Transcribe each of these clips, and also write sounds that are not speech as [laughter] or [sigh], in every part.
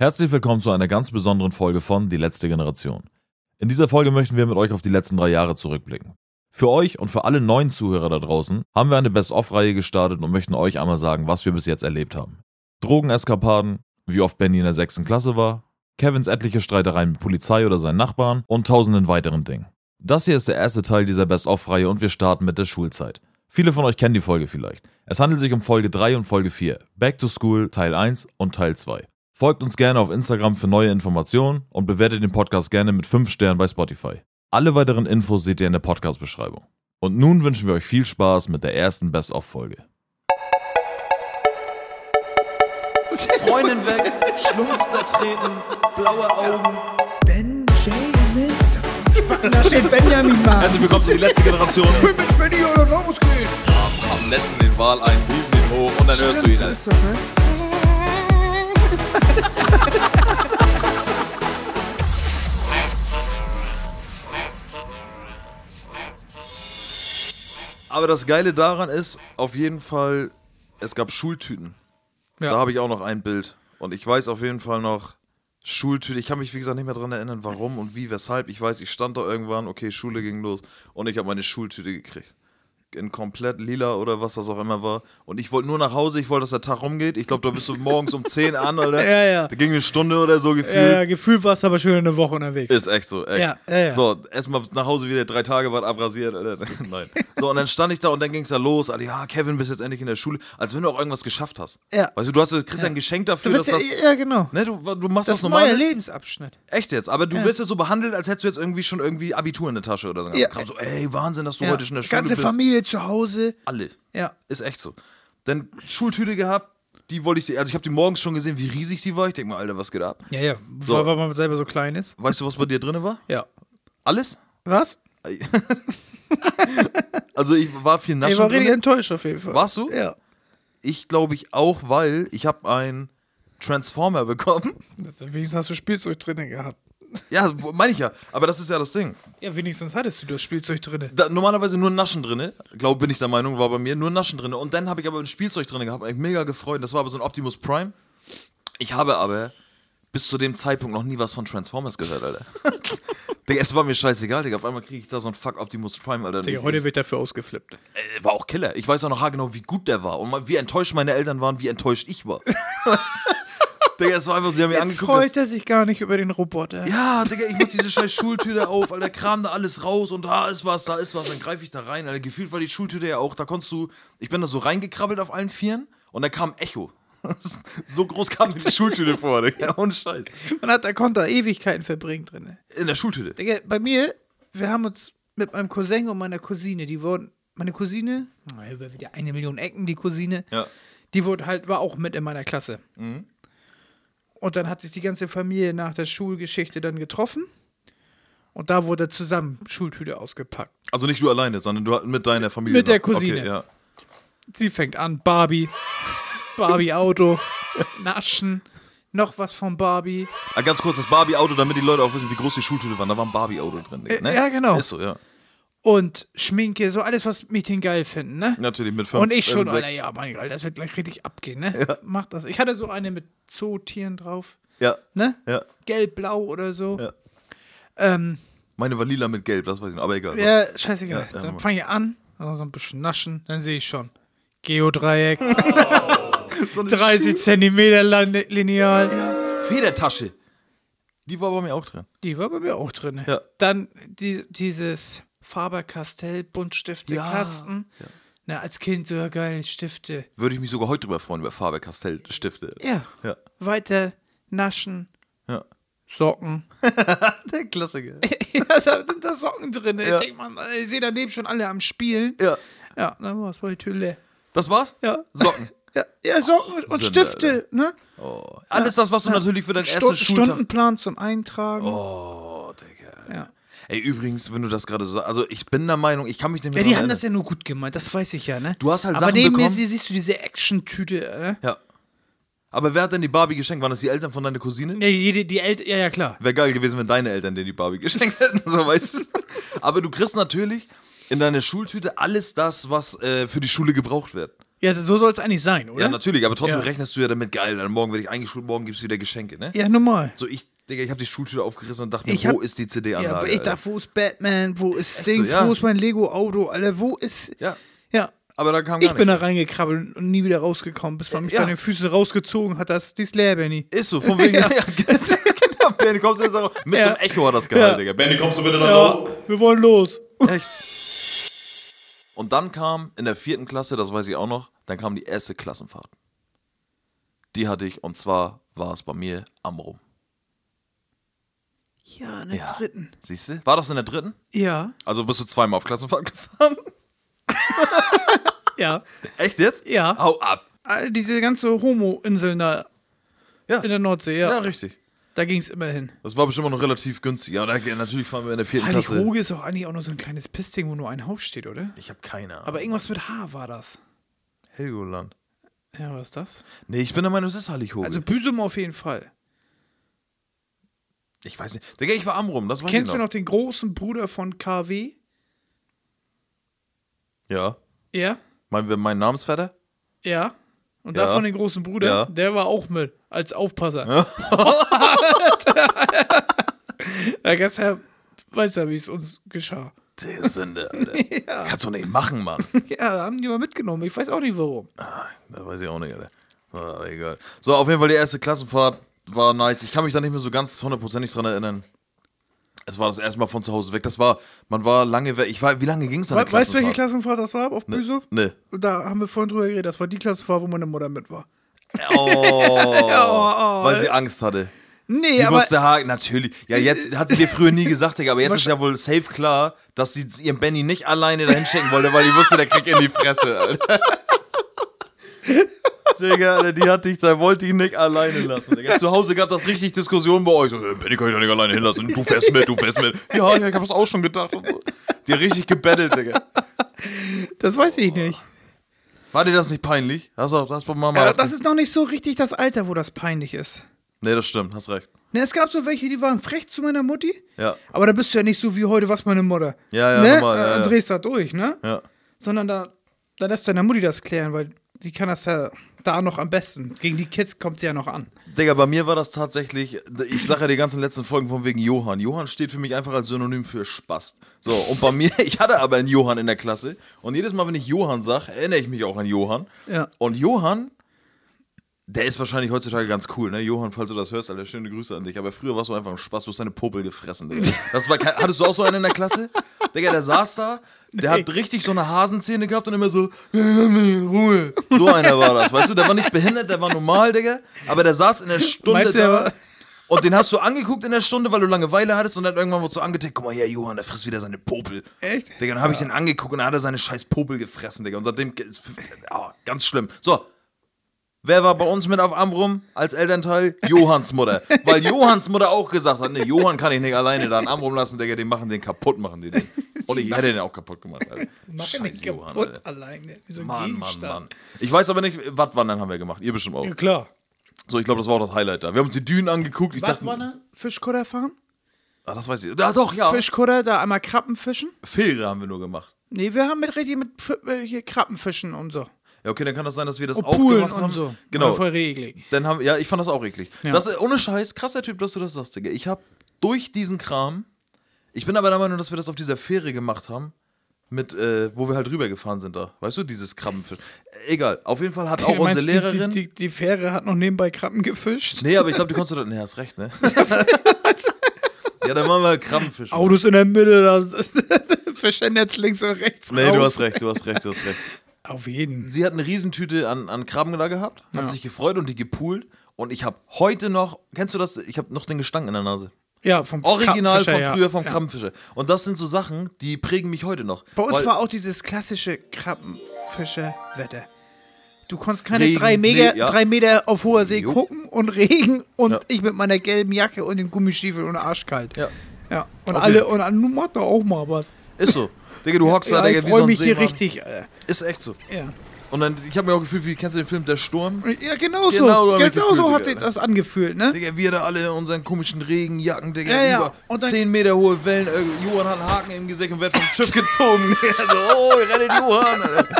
Herzlich willkommen zu einer ganz besonderen Folge von Die letzte Generation. In dieser Folge möchten wir mit euch auf die letzten drei Jahre zurückblicken. Für euch und für alle neuen Zuhörer da draußen haben wir eine Best-of-Reihe gestartet und möchten euch einmal sagen, was wir bis jetzt erlebt haben. Drogeneskapaden, wie oft Benny in der sechsten Klasse war, Kevins etliche Streitereien mit Polizei oder seinen Nachbarn und tausenden weiteren Dingen. Das hier ist der erste Teil dieser Best-of-Reihe und wir starten mit der Schulzeit. Viele von euch kennen die Folge vielleicht. Es handelt sich um Folge 3 und Folge 4, Back to School Teil 1 und Teil 2. Folgt uns gerne auf Instagram für neue Informationen und bewertet den Podcast gerne mit 5 Sternen bei Spotify. Alle weiteren Infos seht ihr in der Podcast-Beschreibung. Und nun wünschen wir euch viel Spaß mit der ersten Best-of-Folge. Freundin weg, Schlumpf zertreten, blaue Augen. Ben Benjamin. Spacken, da steht Benjamin mal. Herzlich willkommen zu die letzte Generation. mit Benny oder rausgehen. Am letzten den Wal ein, hieven ihn hoch und dann hörst du ihn. so ist das, ne? Aber das Geile daran ist, auf jeden Fall, es gab Schultüten. Ja. Da habe ich auch noch ein Bild. Und ich weiß auf jeden Fall noch, Schultüte. Ich kann mich, wie gesagt, nicht mehr daran erinnern, warum und wie, weshalb. Ich weiß, ich stand da irgendwann, okay, Schule ging los und ich habe meine Schultüte gekriegt. In komplett lila oder was das auch immer war. Und ich wollte nur nach Hause, ich wollte, dass der Tag rumgeht. Ich glaube, da bist du morgens um 10 an, [laughs] oder? Ja, ja. Da ging eine Stunde oder so gefühlt. Ja, ja, gefühlt warst du aber schon eine Woche unterwegs. Ist echt so, echt. Ja, ja, ja. So, erstmal nach Hause wieder drei Tage was abrasiert. Alter. [laughs] Nein. So, und dann stand ich da und dann ging es ja los. Alter, ja, Kevin, bist jetzt endlich in der Schule. Als wenn du auch irgendwas geschafft hast. Ja. Weißt du, du hast, kriegst ja. ein Geschenk dafür, dass ja, das. ja, genau. Ne, du, du machst Das was ist ein neuer Normales. Lebensabschnitt. Echt jetzt, aber du wirst ja so behandelt, als hättest du jetzt irgendwie schon irgendwie Abitur in der Tasche oder so. Ja. So, ey, Wahnsinn, dass du Ja. heute schon in der Schule Ganze bist. Familie zu Hause. Alle. Ja. Ist echt so. Dann Schultüte gehabt, die wollte ich, also ich habe die morgens schon gesehen, wie riesig die war. Ich denke mal, Alter, was geht ab? Ja, ja. So. Weil, weil man selber so klein ist. Weißt du, was bei dir drin war? Ja. Alles? Was? [laughs] Also ich war viel Ich naschen war richtig drin. enttäuscht auf jeden Fall. Warst du? Ja. Ich glaube ich auch, weil ich habe einen Transformer bekommen. Wenigstens hast du Spielzeug drin gehabt. Ja, meine ich ja. Aber das ist ja das Ding. Ja, wenigstens hattest du das Spielzeug drin. Da, normalerweise nur Naschen drinne. Glaube bin ich der Meinung, war bei mir nur Naschen drinne. Und dann habe ich aber ein Spielzeug drinne gehabt. Hab mich mega gefreut. Das war aber so ein Optimus Prime. Ich habe aber bis zu dem Zeitpunkt noch nie was von Transformers gehört, Alter. [laughs] Digga, es war mir scheißegal, Digga. Auf einmal kriege ich da so ein Fuck Optimus Prime, Alter. Digga, Ich- heute ich- wird dafür ausgeflippt. äh, war auch Killer. Ich weiß auch noch genau, wie gut der war. Und wie enttäuscht meine Eltern waren, wie enttäuscht ich war. [laughs] Digga, es war einfach, sie haben mir Jetzt angeguckt. freut er sich gar nicht über den Roboter. Ja, Digga, ich mach diese scheiß Schultüte auf, Alter, kram da alles raus und da ist was, da ist was, dann greife ich da rein, Alter. Gefühlt war die Schultüte ja auch, da konntest du, ich bin da so reingekrabbelt auf allen Vieren und da kam Echo. [laughs] so groß kam die Schultüte vor, Digga, ohne Scheiß. Man hat, da konnte Ewigkeiten verbringen drin. In der Schultüte. Digga, bei mir, wir haben uns mit meinem Cousin und meiner Cousine, die wurden, meine Cousine, über wieder eine Million Ecken, die Cousine, Ja. die wurde halt, war auch mit in meiner Klasse. Und dann hat sich die ganze Familie nach der Schulgeschichte dann getroffen. Und da wurde zusammen Schultüte ausgepackt. Also nicht du alleine, sondern du mit deiner Familie. Mit der. Cousine. Okay, ja. Sie fängt an, Barbie, Barbie-Auto, [laughs] Naschen, noch was von Barbie. Ah, ganz kurz, das Barbie-Auto, damit die Leute auch wissen, wie groß die Schultüte war. Da war ein Barbie-Auto drin, Digga, ne? Äh, ja, genau. Ist so, ja. Und Schminke, so alles, was Mädchen geil finden, ne? Natürlich mit fünf. Und ich schon. Alter, ja, mein Gott, das wird gleich richtig abgehen, ne? Mach das. Ich hatte so eine mit Zootieren drauf, Ja, ne? ja, Gelb-blau oder so. Ja. Ähm, meine war lila mit gelb, das weiß ich noch, aber egal. ja, scheißegal. Ja, ja, dann fange ich an, also so ein bisschen naschen, dann sehe ich schon. Geodreieck, [laughs] [laughs] So eine 30 Zentimeter lineal. Federtasche. Die war bei mir auch drin. Die war bei mir auch drin. Ja. Dann die, dieses Faber-Castell Buntstifte Ja, Kasten. Na, als Kind so geile Stifte. Würde ich mich sogar heute drüber freuen, über Faber-Castell Stifte. Ja. Ja. Weiter naschen, Ja. Socken. [laughs] Der Klassiker. [laughs] ja, da sind da Socken drin. Ja. Ich mal, ich sehe daneben schon alle am Spielen. Ja. Ja, dann war es wohl die Tür leer. Das war's? Ja. Socken. [laughs] Ja, ja Socken und Sünde, Stifte, ne? Alles das, was du natürlich für deinen Stu ersten Schultag. Stundenplan zum Eintragen. Oh, Digga. Ja. Ey, übrigens, wenn du das gerade so sagst, also ich bin der Meinung, ich kann mich nicht mehr Ja, die haben das erinnern. ja nur gut gemeint, das weiß ich ja, ne? Du hast halt Aber Sachen neben mir bekommen- sie- siehst du diese Action-Tüte, ne? Ja. Aber wer hat denn die Barbie geschenkt? Waren das die Eltern von deiner Cousine? Ja, die, die Eltern, ja, ja, klar. Wäre geil gewesen, wenn deine Eltern dir die Barbie geschenkt hätten, [laughs] so weißt du. Aber du kriegst natürlich in deiner Schultüte alles das, was äh, für die Schule gebraucht wird. Ja, so soll es eigentlich sein, oder? Ja, natürlich, aber trotzdem Ja. rechnest du ja damit, geil, dann morgen werde ich eingeschult, morgen gibt's wieder Geschenke, ne? Ja, normal. So, ich, Digga, ich habe die Schultüte aufgerissen und dachte mir, Ich wo hab- ist die Ja, CD-Anlage? aber ich dachte, wo ist Batman, wo ist echt so, Dings, ja. wo ist mein Lego-Auto, Alter, wo ist. ja, Ja. aber da kam Ich gar bin da reingekrabbelt und nie wieder rausgekommen, bis man mich Ja. an den Füßen rausgezogen hat, das dies Lehrer nie. Ist so, von wegen, [laughs] [laughs] ja, genau, [laughs] Benny, kommst du jetzt auch, mit Ja. so einem Echo hat das Gehalt, Ja. Digga. Benny, kommst du bitte da Ja, raus? wir wollen los. Echt? Und dann kam in der vierten Klasse, das weiß ich auch noch, dann kam die erste Klassenfahrt. Die hatte ich und zwar war es bei mir am Rum. Ja, in der Ja. dritten. Siehst du? War das in der dritten? Ja. Also bist du zweimal auf Klassenfahrt [laughs] gefahren? Ja. Echt jetzt? Ja. Hau ab. All diese ganze Homo-Inseln da Ja. in der Nordsee, ja. Ja, richtig. Da ging es immer hin. Das war bestimmt noch relativ günstig. Ja, da, natürlich fahren wir in der vierten Klasse. Heilig-Roge ist auch eigentlich auch nur so ein kleines Pissding, wo nur ein Haus steht, oder? Ich habe keine Ahnung. Aber irgendwas mit H war das. Helgoland. Ja, was ist das? Nee, ich bin der Meinung, es ist Heilighoge. Also Büsum auf jeden Fall. ich weiß nicht. Digga, ich war am Rum, das weiß Kennst ich du noch. noch den großen Bruder von KW? Ja. Ja? Meinen wir meinen Namensvetter? Ja. Und Ja. davon den großen Bruder, Ja. der war auch mit, als Aufpasser. ja, [laughs] gestern weiß ja, wie es uns geschah. Der Sünde, Alter. [laughs] Kannst du nicht machen, Mann. [laughs] Ja, da haben die mal mitgenommen. Ich weiß auch nicht warum. Das weiß ich auch nicht, Alter. Ah, egal. So, auf jeden Fall die erste Klassenfahrt war nice. Ich kann mich da nicht mehr so ganz hundertprozentig dran erinnern. Es war das erste Mal von zu Hause weg. Das war, man war lange weg. Ich war, wie lange ging es dann? We weißt du, welche Klassenfahrt das war auf Büsum? Nee. Da haben wir vorhin drüber geredet. Das war die Klassenfahrt, wo meine Mutter mit war. Oh, [laughs] weil sie Angst hatte. Nee, Die aber wusste Hagen, natürlich. Ja, jetzt hat sie dir früher nie gesagt, Digga, aber jetzt ist ja wohl safe klar, dass sie ihren Benny nicht alleine dahin schicken wollte, weil die wusste, der kriegt in die Fresse, Alter. Digga, die hat dich, da wollte ich nicht alleine lassen. Digga. Zu Hause gab das richtig Diskussionen bei euch. So, äh, Benny kann ich doch nicht alleine hinlassen. Du fährst mit, du fährst mit. Ja, ja, ich hab das auch schon gedacht. Und so. Die hat richtig gebettelt, Digga. das weiß ich nicht. War dir das nicht peinlich? Hast du das bei Mama? Ja, das ist noch nicht so richtig das Alter, wo das peinlich ist. nee, das stimmt, hast recht. Ne, es gab so welche, die waren frech zu meiner Mutti. Ja. Aber da bist du ja nicht so wie heute, was meine Mutter. Ja, ja, ne? normal, ja, Äh, ja. Drehst da durch, ne? Ja. Sondern da, da lässt deine Mutti das klären, weil die kann das ja da noch am besten. Gegen die Kids kommt sie ja noch an. Digga, bei mir war das tatsächlich, ich sage ja die ganzen letzten Folgen von wegen Johann. Johann steht für mich einfach als Synonym für Spast. So, und bei mir, [laughs] ich hatte aber einen Johann in der Klasse. Und jedes Mal, wenn ich Johann sage, erinnere ich mich auch an Johann. Ja. Und Johann, der ist wahrscheinlich heutzutage ganz cool, ne? Johann, falls du das hörst, Alter, schöne Grüße an dich. Aber früher warst du einfach ein Spaß, du hast deine Popel gefressen, Digga. [laughs] Das war kein, hattest du auch so einen in der Klasse? Digga, der saß da, der hat richtig so eine Hasenzähne gehabt und immer so, [laughs] Ruhe. So einer war das, weißt du? Der war nicht behindert, der war normal, Digga. Aber der saß in der Stunde Meinst da. Und den hast du angeguckt in der Stunde, weil du Langeweile hattest und dann irgendwann wurde so angetickt, guck mal hier, Johann, der frisst wieder seine Popel. Echt? Digga, dann habe ich den angeguckt und dann hat er seine scheiß Popel gefressen, Digga. Und seitdem, oh, ganz schlimm. So, wer war bei uns mit auf Amrum als Elternteil? Johanns Mutter. Weil Johanns Mutter auch gesagt hat, ne, Johann kann ich nicht alleine da in Amrum lassen, Digga, den machen den kaputt, machen die den. Und ich hätte den auch kaputt gemacht, Alter. Mach nicht Johann, kaputt Alter. alleine. So Mann, Mann. Mann. Ich weiß aber nicht, Wattwandern haben wir gemacht. Ihr bestimmt auch. Ja, klar. So, ich glaube, das war auch das Highlight da. Wir haben uns die Dünen angeguckt. Ich Was dachte, da? Fischkutter fahren? ah, das weiß ich. Ja, doch, ja. Fischkutter, da einmal Krabben fischen? Fähre haben wir nur gemacht. Nee, wir haben mit richtig mit äh, hier Krabbenfischen und so. Ja, okay, dann kann das sein, dass wir das Und auch Poolen gemacht haben. so. Genau. War voll regelig. Dann haben, ja, ich fand das auch eklig. Ja. Das, ist- ohne Scheiß, krasser Typ, dass du das sagst, Digga. Ich habe durch diesen Kram, ich bin aber der Meinung, dass wir das auf dieser Fähre gemacht haben, mit, äh, wo wir halt rübergefahren sind da. Weißt du, dieses Krabbenfisch. Äh, Egal, auf jeden Fall hat [laughs] auch meinst, unsere Lehrerin. Die, die, die Fähre hat noch nebenbei Krabben gefischt. nee, aber ich glaube, die konntest du da. Nee, hast recht, ne? [laughs] ja, dann machen wir Krabbenfisch. Autos in der Mitte, das [laughs] Fischernetz links und rechts. Nee, raus. du hast recht, du hast recht, du hast recht. Auf jeden. Sie hat eine Riesentüte an, an Krabben da gehabt, hat Ja. sich gefreut und die gepoolt. Und ich habe heute noch, kennst du das? Ich habe noch den Gestank in der Nase. Ja, vom Original von ja. früher vom ja. Krabbenfischer. Und das sind so Sachen, die prägen mich heute noch. Bei uns war auch dieses klassische Krabbenfischer-Wetter. Du konntest keine Regen, drei, Meter, nee, ja. drei Meter auf hoher See Jo. gucken und Regen und Ja. ich mit meiner gelben Jacke und den Gummistiefeln und arschkalt. Ja. Ja. Und Auf alle, jeden- und nun macht doch auch mal was. Ist so. Digga, du hockst da, Ja, Digga, ich wie so freue ein mich hier Seemann. richtig. Äh, Ist echt so. ja. Und dann, ich habe mir auch gefühlt, wie, kennst du den Film Der Sturm? Ja, genau, Genau so Genau gefühlt, so hat Digga. sich das angefühlt, ne? Digga, wir da alle in unseren komischen Regenjacken, Digga, Ja, ja. über Und dann- 10 Meter hohe Wellen. Äh, Johann hat einen Haken im Gesicht und wird vom Schiff gezogen. [laughs] So, oh, rettet Johann. Alter. [laughs]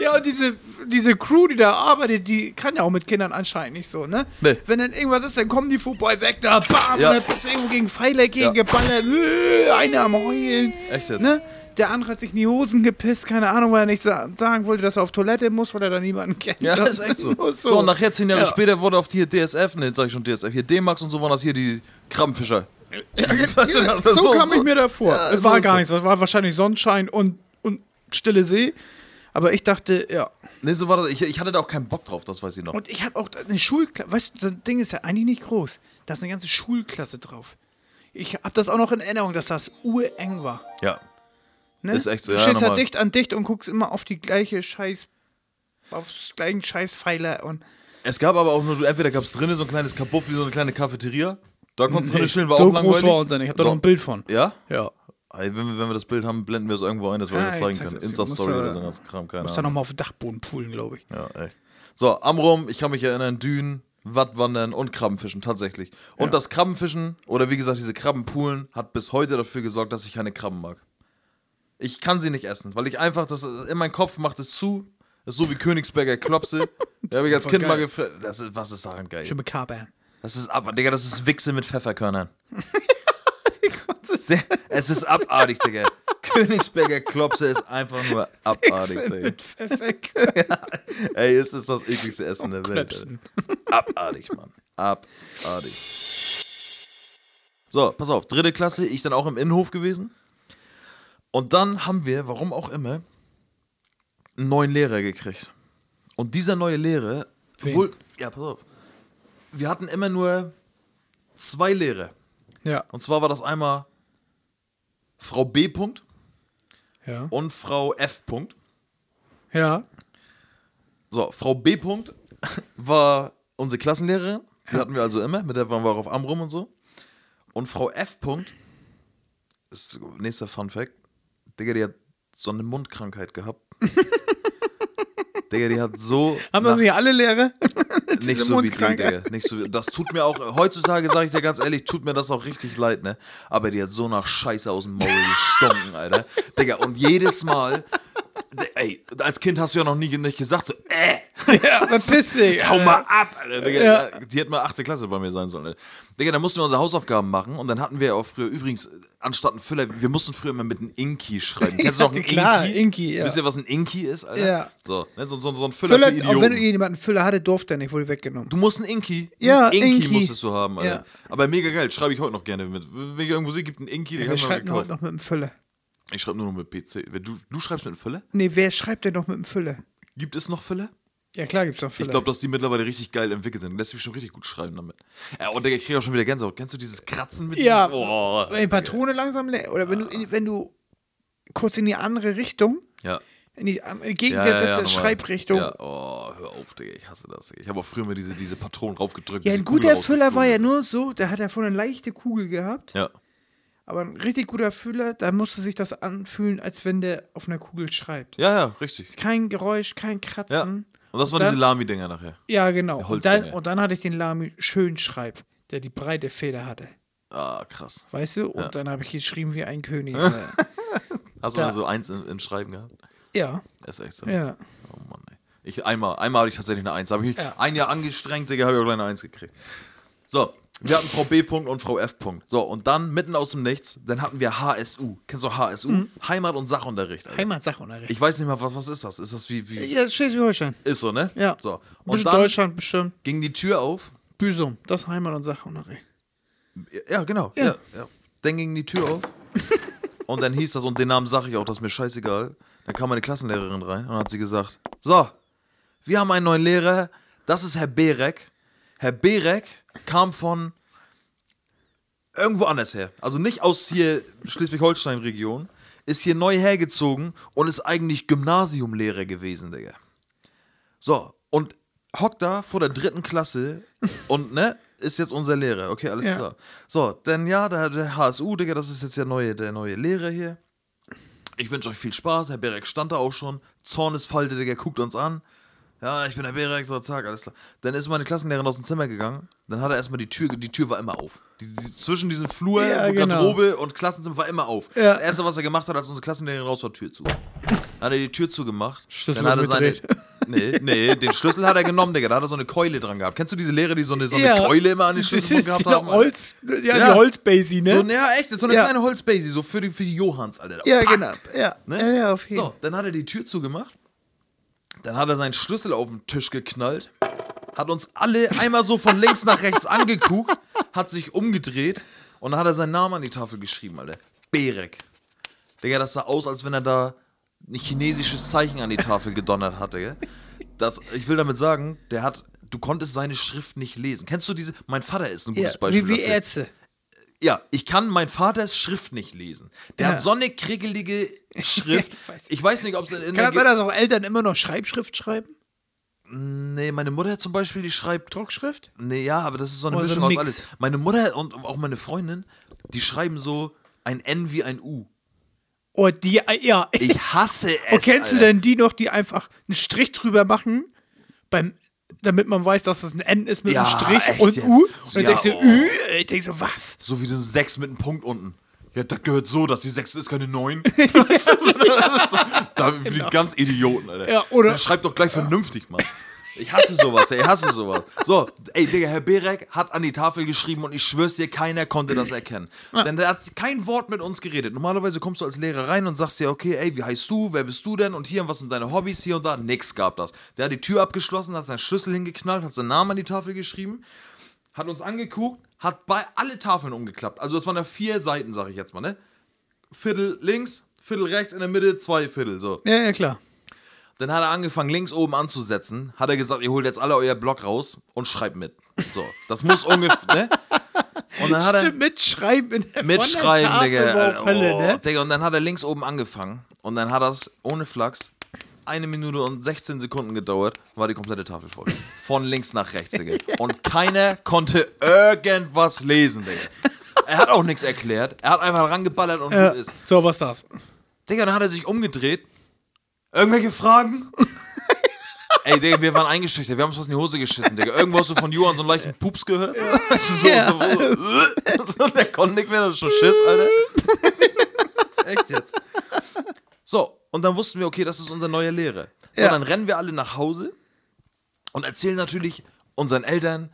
Ja, und diese, diese Crew, die da arbeitet, die kann ja auch mit Kindern anscheinend nicht so, ne? Nee. Wenn dann irgendwas ist, dann kommen die vorbei, weg da, bam, Ja. und dann bist du irgendwo gegen Pfeiler gegen Ja. geballert, äh, einer am Heulen. Echt jetzt? Ne? Der andere hat sich in die Hosen gepisst, keine Ahnung, weil er nicht sa sagen wollte, dass er auf Toilette muss, weil er da niemanden kennt. Ja, Das ist echt so. So, und nachher zehn Jahre Ja. später wurde auf die hier DSF, ne, sag ich schon DSF, hier D-Max und so waren das hier die Krabbenfischer. [laughs] Weißt du, das so, ist kam ich mir da vor. Ja, es so war gar nichts, es war wahrscheinlich Sonnenschein und, und stille See. Aber ich dachte, ja. Nee, so war das. Ich, ich hatte da auch keinen Bock drauf, das weiß ich noch. Und ich habe auch eine Schulklasse, weißt du, das Ding ist ja eigentlich nicht groß. Da ist eine ganze Schulklasse drauf. Ich habe das auch noch in Erinnerung, dass das ureng war. ja. Ne? Ist echt so, du ja, stehst da normal. dicht an dicht und guckst immer auf die gleiche Scheiß, aufs gleichen Scheißpfeiler und Es gab aber auch nur, entweder gab es drinnen so ein kleines Kabuff wie so eine kleine Cafeteria. Da konntest du drinnen chillen, war so auch groß langweilig. war unser. Ich habe da noch ein Bild von. Ja? Ja. Wenn, wir, wenn wir das Bild haben, blenden wir es irgendwo ein, dass wir Ja, das zeigen zeig können. Insta-Story da- oder so ganz Kram, keine Muss da Ahnung. nochmal auf den Dachboden poolen, glaube ich. Ja, echt. So, Amrum, ich kann mich erinnern, Dünen, Wattwandern und Krabbenfischen, tatsächlich. Und das Krabbenfischen, oder wie gesagt, diese Krabbenpoolen, hat bis heute dafür gesorgt, dass ich keine Krabben mag. Ich kann sie nicht essen, weil ich einfach, das in meinem Kopf macht es zu. Das ist so wie Königsberger Klopse. [laughs] Da habe ich als Kind mal geil. gefragt. Das ist, was ist daran geil? Schön mit Kapern. Das ist aber, Digga, das ist Wichse mit Pfefferkörnern. [laughs] Sehr- es ist abartig, Digga. Königsberger Klopse ist einfach nur abartig, Digga. Mit [laughs] Pfeffer. Ey, es ist das ekligste Essen der Welt. Abartig, Mann. Abartig. So, pass auf. Dritte Klasse, ich dann auch im Innenhof gewesen. Und dann haben wir, warum auch immer, einen neuen Lehrer gekriegt. Und dieser neue Lehrer, obwohl, ja, pass auf. Wir hatten immer nur zwei Lehrer. Ja. Und zwar war das einmal Frau B. Punkt Ja. und Frau F. Punkt. Ja. So, Frau B. Punkt [laughs] war unsere Klassenlehrerin. Die hatten wir also immer. Mit der waren wir auch auf Amrum und so. Und Frau F. Punkt, ist nächster Fun Fact, Digga, die hat so eine Mundkrankheit gehabt. [laughs] Digga, die hat so. Haben das nicht alle Lehrer? [laughs] nicht so wie die? Digga. Nicht so wie, das tut mir auch, heutzutage sage ich dir ganz ehrlich, tut mir das auch richtig leid, ne? Aber die hat so nach Scheiße aus dem Maul gestunken, Alter. Digga, und jedes Mal, ey, als Kind hast du ja noch nie nicht gesagt, so, äh, [laughs] ja, verpiss [laughs] dich. hau mal ab, Alter. Digga, Ja. Die hätte mal achte Klasse bei mir sein sollen, Alter. Digga, da mussten wir unsere Hausaufgaben machen und dann hatten wir auch früher, übrigens, anstatt ein Füller, wir mussten früher immer mit einem Inki schreiben. Kennst du noch einen klar, Inki? Inki, ja. Wisst ihr, was ein Inki ist, Alter? Ja. So, ne, so, so, so ein Füller, Füller, für auch Idioten. wenn du jemanden Füller hatte, durfte er nicht, wurde weggenommen. Du musst einen Inki. Ja, ein Inki, Inki. musstest du haben, Alter. Ja. Aber mega geil, schreibe ich heute noch gerne mit. Wenn ich irgendwo sehe, gibt einen Inki, den Wir kann ich mir schreiben heute gekauft. noch mit dem Füller. Ich schreibe nur noch mit PC. Du, du schreibst mit einem Füller? Nee, wer schreibt denn noch mit dem Füller? Gibt es noch Füller? Ja, klar gibt's noch Füller. Ich glaube, dass die mittlerweile richtig geil entwickelt sind. Lässt sich schon richtig gut schreiben damit. Ja, und ich kriege auch schon wieder Gänsehaut. Kennst du dieses Kratzen mit Ja. Boah. Wenn die Patrone langsam leer, oder wenn du, wenn du kurz in die andere Richtung, Ja. in die am- Ja, ja, ja. Schreibrichtung. Ja, oh, hör auf, Digga, ich hasse das. Ich habe auch früher immer diese, diese Patronen raufgedrückt. Ja, ein guter Füller war ja nur so, der hat ja vorne eine leichte Kugel gehabt. Ja. Aber ein richtig guter Füller, da musste sich das anfühlen, als wenn der auf einer Kugel schreibt. ja, ja, richtig. Kein Geräusch, kein Ja. Kratzen. Und das waren diese Lami-Dinger nachher. Ja, genau. Und dann, und dann hatte ich den Lami schön schreib, der die breite Feder hatte. Ah, krass. Weißt du? Und Ja. dann habe ich geschrieben wie ein König. [laughs] Hast du Da- mal so eins im, im Schreiben gehabt? ja, Ist echt so. ja. Oh Mann, ey. Ich, einmal, einmal hatte ich tatsächlich eine Eins. Habe ich mich Ja. ein Jahr angestrengt, Digga, habe ich auch gleich eine Eins gekriegt. So, wir hatten Frau B. -Punkt und Frau F. -Punkt. So, und dann mitten aus dem Nichts, dann hatten wir HSU. Kennst du HSU? Heimat- und Sachunterricht. Alter. Heimatsachunterricht. Ich weiß nicht mal, was, was ist das? Ist das wie, wie Ja, Schleswig-Holstein. ist so, ne? Ja. So. Und Bestimmt dann Deutschland bestimmt. ging die Tür auf. Büsum, das Heimat- und Sachunterricht. Ja, genau. Ja. Ja. Ja, Dann ging die Tür auf. [laughs] und dann hieß das, und den Namen sage ich auch, das ist mir scheißegal. Dann kam meine Klassenlehrerin rein und hat sie gesagt: So, wir haben einen neuen Lehrer, das ist Herr Berek. Herr Berek kam von irgendwo anders her. Also nicht aus hier Schleswig-Holstein-Region. Ist hier neu hergezogen und ist eigentlich Gymnasiumlehrer gewesen, Digga. So, und hockt da vor der dritten Klasse und, ne, ist jetzt unser Lehrer. Okay, alles Ja. klar. So, denn ja, der, der HSU, Digga, das ist jetzt der neue, der neue Lehrer hier. Ich wünsche euch viel Spaß. Herr Berek stand da auch schon. Zornesfalte, Digga, guckt uns an. Ja, ich bin der Berek, so, zack, alles klar. Dann ist meine Klassenlehrerin aus dem Zimmer gegangen. Dann hat er erstmal die Tür, die Tür war immer auf. Die, die, zwischen diesem Flur, Ja, genau. Garderobe und Klassenzimmer war immer auf. Ja. Das erste, was er gemacht hat, als unsere Klassenlehrerin raus war, Tür zu. Dann hat er die Tür zugemacht. Schlüssel dann hat er seine. [laughs] Nee, nee, den Schlüssel hat er genommen, Digga. Da hat er so eine Keule dran gehabt. Kennst du diese Lehrer, die so eine, so eine Ja. Keule immer an den Schlüsselbund [laughs] gehabt Die haben? Holz, ja, Ja. die Holzbasie, ne? So, ja, echt, das ist so eine Ja. kleine Holzbasie, so für die, für die Johans, Alter. ja, Pack. genau. Ja, Ne? ja, ja, auf jeden So, dann hat er die Tür zugemacht. Dann hat er seinen Schlüssel auf den Tisch geknallt. Hat uns alle einmal so von links nach rechts angeguckt. Hat sich umgedreht. Und dann hat er seinen Namen an die Tafel geschrieben, Alter. Berek. Digga, das sah aus, als wenn er da ein chinesisches Zeichen an die Tafel gedonnert hatte, gell? Das, ich will damit sagen, der hat, du konntest seine Schrift nicht lesen. Kennst du diese? Mein Vater ist ein Ja, gutes Beispiel wie, wie dafür. Ärzte. Ja, ich kann mein Vaters Schrift nicht lesen. Der Ja. hat so eine kriegelige Schrift. [laughs] Ich weiß. ich weiß nicht, ob es in Kann das sein, dass auch Eltern immer noch Schreibschrift schreiben? Nee, meine Mutter zum Beispiel, die schreibt. Druckschrift? Nee, ja, aber das ist so eine so Mischung ein aus alles. Meine Mutter und auch meine Freundin, die schreiben so ein N wie ein U. Oh, die, ja. Ich hasse [laughs] es. oh, kennst du Alter. denn die noch, die einfach einen Strich drüber machen, beim, damit man weiß, dass das ein N ist mit Ja, einem Strich und jetzt? U? So, Und dann ja, denkst du, oh. Ü? Ich denk so, was? So wie so ein 6 mit einem Punkt unten. Ja, das gehört so, dass die 6 ist keine 9. [laughs] [laughs] das ist das ist so, da für die ganz Idioten, Alter. Ja, oder- Dann schreibt doch gleich vernünftig, Mann. Ich hasse sowas, ey, ich hasse sowas. So, ey, Digga, Herr Berek hat an die Tafel geschrieben und ich schwör's dir, keiner konnte das erkennen. Denn der hat kein Wort mit uns geredet. Normalerweise kommst du als Lehrer rein und sagst dir, okay, ey, wie heißt du, wer bist du denn und hier, und was sind deine Hobbys hier und da. Nix gab das. Der hat die Tür abgeschlossen, hat seinen Schlüssel hingeknallt, hat seinen Namen an die Tafel geschrieben hat uns angeguckt, hat bei alle Tafeln umgeklappt. Also es waren ja vier Seiten, sag ich jetzt mal, ne? Viertel links, Viertel rechts, in der Mitte zwei Viertel, so. Ja, ja, klar. Dann hat er angefangen, links oben anzusetzen, hat er gesagt, ihr holt jetzt alle euer Block raus und schreibt mit. So, das muss [laughs] ungefähr, ne? Und dann hat er Stimmt, mitschreiben in der mitschreiben, Digga. auch Hölle, Oh, ne? Digga. Und dann hat er links oben angefangen und dann hat das ohne Flachs eine Minute und 16 Sekunden gedauert, war die komplette Tafel voll. Von links nach rechts, Digga. Und keiner konnte irgendwas lesen, Digga. Er hat auch nichts erklärt. Er hat einfach rangeballert und gut ist. So, was das? Digga, dann hat er sich umgedreht. Irgendwelche Fragen? Ey, Digga, wir waren eingeschüchtert. Wir haben uns was in die Hose geschissen, Digga. Irgendwo hast du von Johann so einen leichten Pups gehört? Weißt du, so, Ja. so, so, der konnte nicht mehr, das ist schon Schiss, Alter. Echt jetzt. So, und dann wussten wir, okay, das ist unser neuer Lehrer. So, Ja. dann rennen wir alle nach Hause und erzählen natürlich unseren Eltern,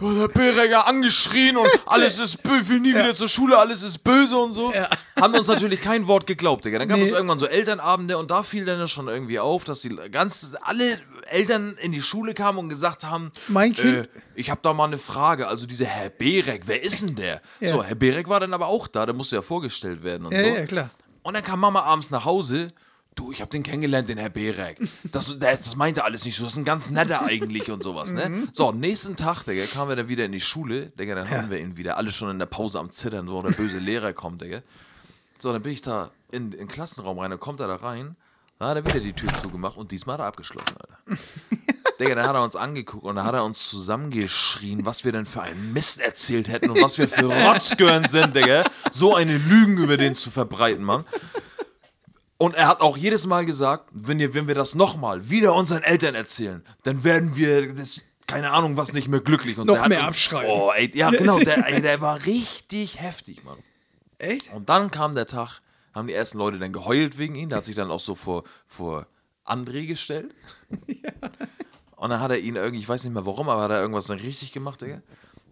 "Oh, der Bereger angeschrien und [laughs] alles ist böse, will nie wieder zur Schule, alles ist böse und so. Ja. Haben uns natürlich kein Wort geglaubt, Digga. Dann gab Nee. es irgendwann so Elternabende und da fiel dann schon irgendwie auf, dass die ganz alle Eltern in die Schule kamen und gesagt haben, Mein Kind- äh, ich habe da mal eine Frage, also dieser Herr Berek, wer ist denn der? Ja. So, Herr Berek war dann aber auch da, der musste ja vorgestellt werden und Ja, so. ja, klar. Und dann kam Mama abends nach Hause. Du, ich hab den kennengelernt, den Herr Berek. Das, das, das meinte alles nicht so. Das ist ein ganz netter eigentlich und sowas, Mhm. ne? So, nächsten Tag, Digga, kamen wir dann wieder in die Schule. Digga, dann haben wir ihn wieder. Alle schon in der Pause am Zittern, so, der böse Lehrer kommt, Digga. So, dann bin ich da in, in den Klassenraum rein, dann kommt er da rein. Dann hat er wieder die Tür zugemacht und diesmal hat er abgeschlossen, Alter. [laughs] Digga, dann hat er uns angeguckt und dann hat er uns zusammengeschrien, was wir denn für einen Mist erzählt hätten und was wir für [laughs] Rotzgören sind, Digga. So eine Lügen über den zu verbreiten, Mann. Und er hat auch jedes Mal gesagt, wenn, ihr, wenn wir das nochmal wieder unseren Eltern erzählen, dann werden wir, das, keine Ahnung was, nicht mehr glücklich. Und Noch der hat mehr uns, abschreiben. Oh, ey, ja, genau, der, [laughs] ey, der war richtig heftig, Mann. Echt? Und dann kam der Tag, haben die ersten Leute dann geheult wegen ihm. Der hat sich dann auch so vor, vor André gestellt. [laughs] Und dann hat er ihn irgendwie, ich weiß nicht mehr warum, aber hat er irgendwas dann richtig gemacht, Digga.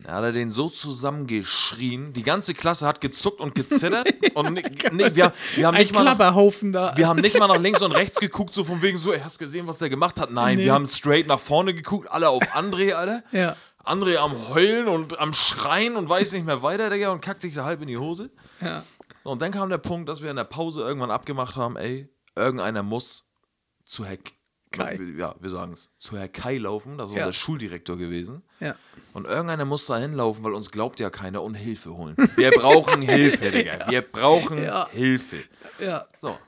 Dann hat er den so zusammengeschrien. Die ganze Klasse hat gezuckt und gezittert. [laughs] und ni- ni- wir, wir, haben Ein nicht mal nach, da. wir haben nicht mal nach links und rechts geguckt, so von wegen so, ey, hast du gesehen, was der gemacht hat? Nein, Nee. wir haben straight nach vorne geguckt, alle auf André, Alter. Ja. André am Heulen und am Schreien und weiß nicht mehr weiter, Digga, und kackt sich da halb in die Hose. ja. So, Und dann kam der Punkt, dass wir in der Pause irgendwann abgemacht haben, ey, irgendeiner muss zu Herr Kai. Ja, wir sagen es, zu Herr Kai laufen, das ist Ja. unser Schuldirektor gewesen. Ja. Und irgendeiner muss da hinlaufen, weil uns glaubt ja keiner und Hilfe holen. Wir brauchen [laughs] Hilfe, Digga. Wir brauchen Ja. Hilfe. Ja. So,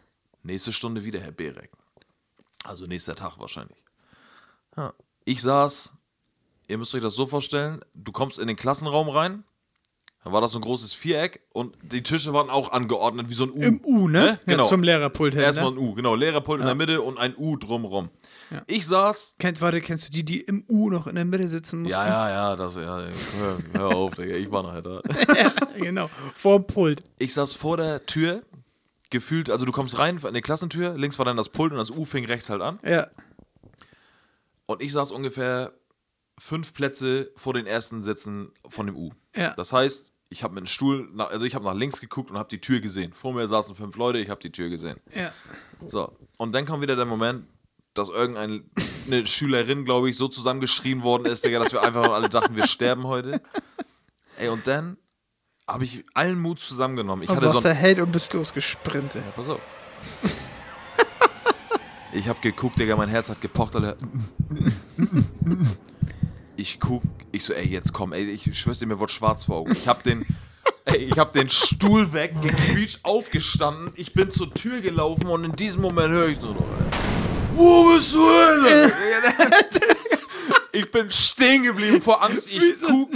nächste Stunde wieder Herr Berek. Also nächster Tag wahrscheinlich. Ja. Ich saß, ihr müsst euch das so vorstellen, du kommst in den Klassenraum rein, da war das so ein großes Viereck und die Tische waren auch angeordnet wie so ein U. Im U, ne? Genau. Ja, zum Lehrerpult hin. Erstmal Ne? ein U, genau. Lehrerpult in der Mitte und ein U drumrum. Ja. Ich saß. Kennt, warte, kennst du die, die im U noch in der Mitte sitzen mussten? Ja, ja, ja, das, ja, hör, hör auf, Digga, ich war nachher da. [laughs] ja. genau. Vorm Pult. Ich saß vor der Tür, gefühlt, also du kommst rein in die Klassentür, links war dann das Pult und das U fing rechts halt an. Ja. Und ich saß ungefähr fünf Plätze vor den ersten Sitzen von dem U. Ja. Das heißt, ich habe mit dem Stuhl, nach, also ich habe nach links geguckt und habe die Tür gesehen. Vor mir saßen fünf Leute, ich habe die Tür gesehen. Ja. So, und dann kommt wieder der Moment, dass irgendeine Schülerin, glaube ich, so zusammengeschrien worden ist, Digga, dass wir einfach alle dachten, wir sterben heute. Ey, und dann habe ich allen Mut zusammengenommen. Ich Und hatte so warst ein, der Held und bist losgesprintet. ja, pass auf. Ich hab geguckt, Digga, mein Herz hat gepocht, Alter. Ich guck, ich so, ey, jetzt komm, ey, ich schwör's dir, mir wird schwarz vor Augen. Ich hab den, [laughs] ey, ich hab den Stuhl weg, gequietscht, aufgestanden, ich bin zur Tür gelaufen und in diesem Moment höre ich ey, wo bist du hin? [laughs] Ich bin stehen geblieben vor Angst, ich guck,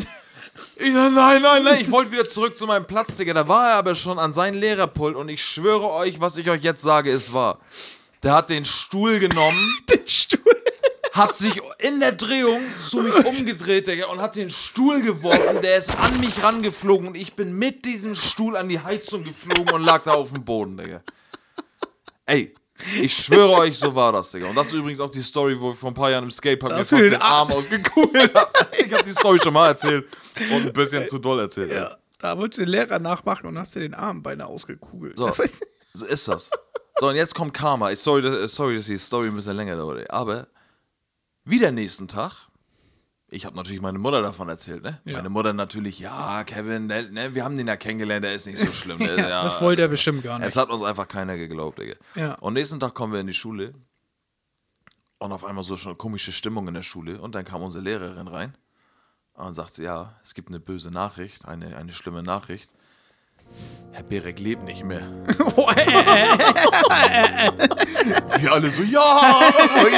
ich, nein, nein, nein, ich wollte wieder zurück zu meinem Platz, Digga. Da war er aber schon an seinem Lehrerpult und ich schwöre euch, was ich euch jetzt sage, ist wahr. Der hat den Stuhl genommen, [laughs] Den Stuhl. Hat sich in der Drehung zu mich umgedreht, Digga, und hat den Stuhl geworfen. Der ist an mich rangeflogen und ich bin mit diesem Stuhl an die Heizung geflogen und lag da auf dem Boden, Digga. Ey, ich schwöre euch, so war das, Digga. Und das ist übrigens auch die Story, wo ich vor ein paar Jahren im Skatepark mir fast den Arm ausgekugelt habe. [laughs] Ich habe die Story schon mal erzählt und ein bisschen zu doll erzählt. ey. Ja. Da wolltest du den Lehrer nachmachen und hast dir den Arm beinahe ausgekugelt. So, so ist das. So, und jetzt kommt Karma. Ich, sorry, dass, sorry, dass die Story ein bisschen länger dauert. ey. Aber wieder nächsten Tag, ich habe natürlich meine Mutter davon erzählt, ne? Ja. Meine Mutter natürlich, ja, Kevin, ne, wir haben den ja kennengelernt, der ist nicht so schlimm. [laughs] Ne? Ja, das wollte er bestimmt gar nicht. Es hat uns einfach keiner geglaubt, Digga. Ja. Und nächsten Tag kommen wir in die Schule und auf einmal so schon eine komische Stimmung in der Schule und dann kam unsere Lehrerin rein und sagt sie, ja, es gibt eine böse Nachricht, eine, eine schlimme Nachricht. Herr Berek lebt nicht mehr. [laughs] Wir alle so, ja,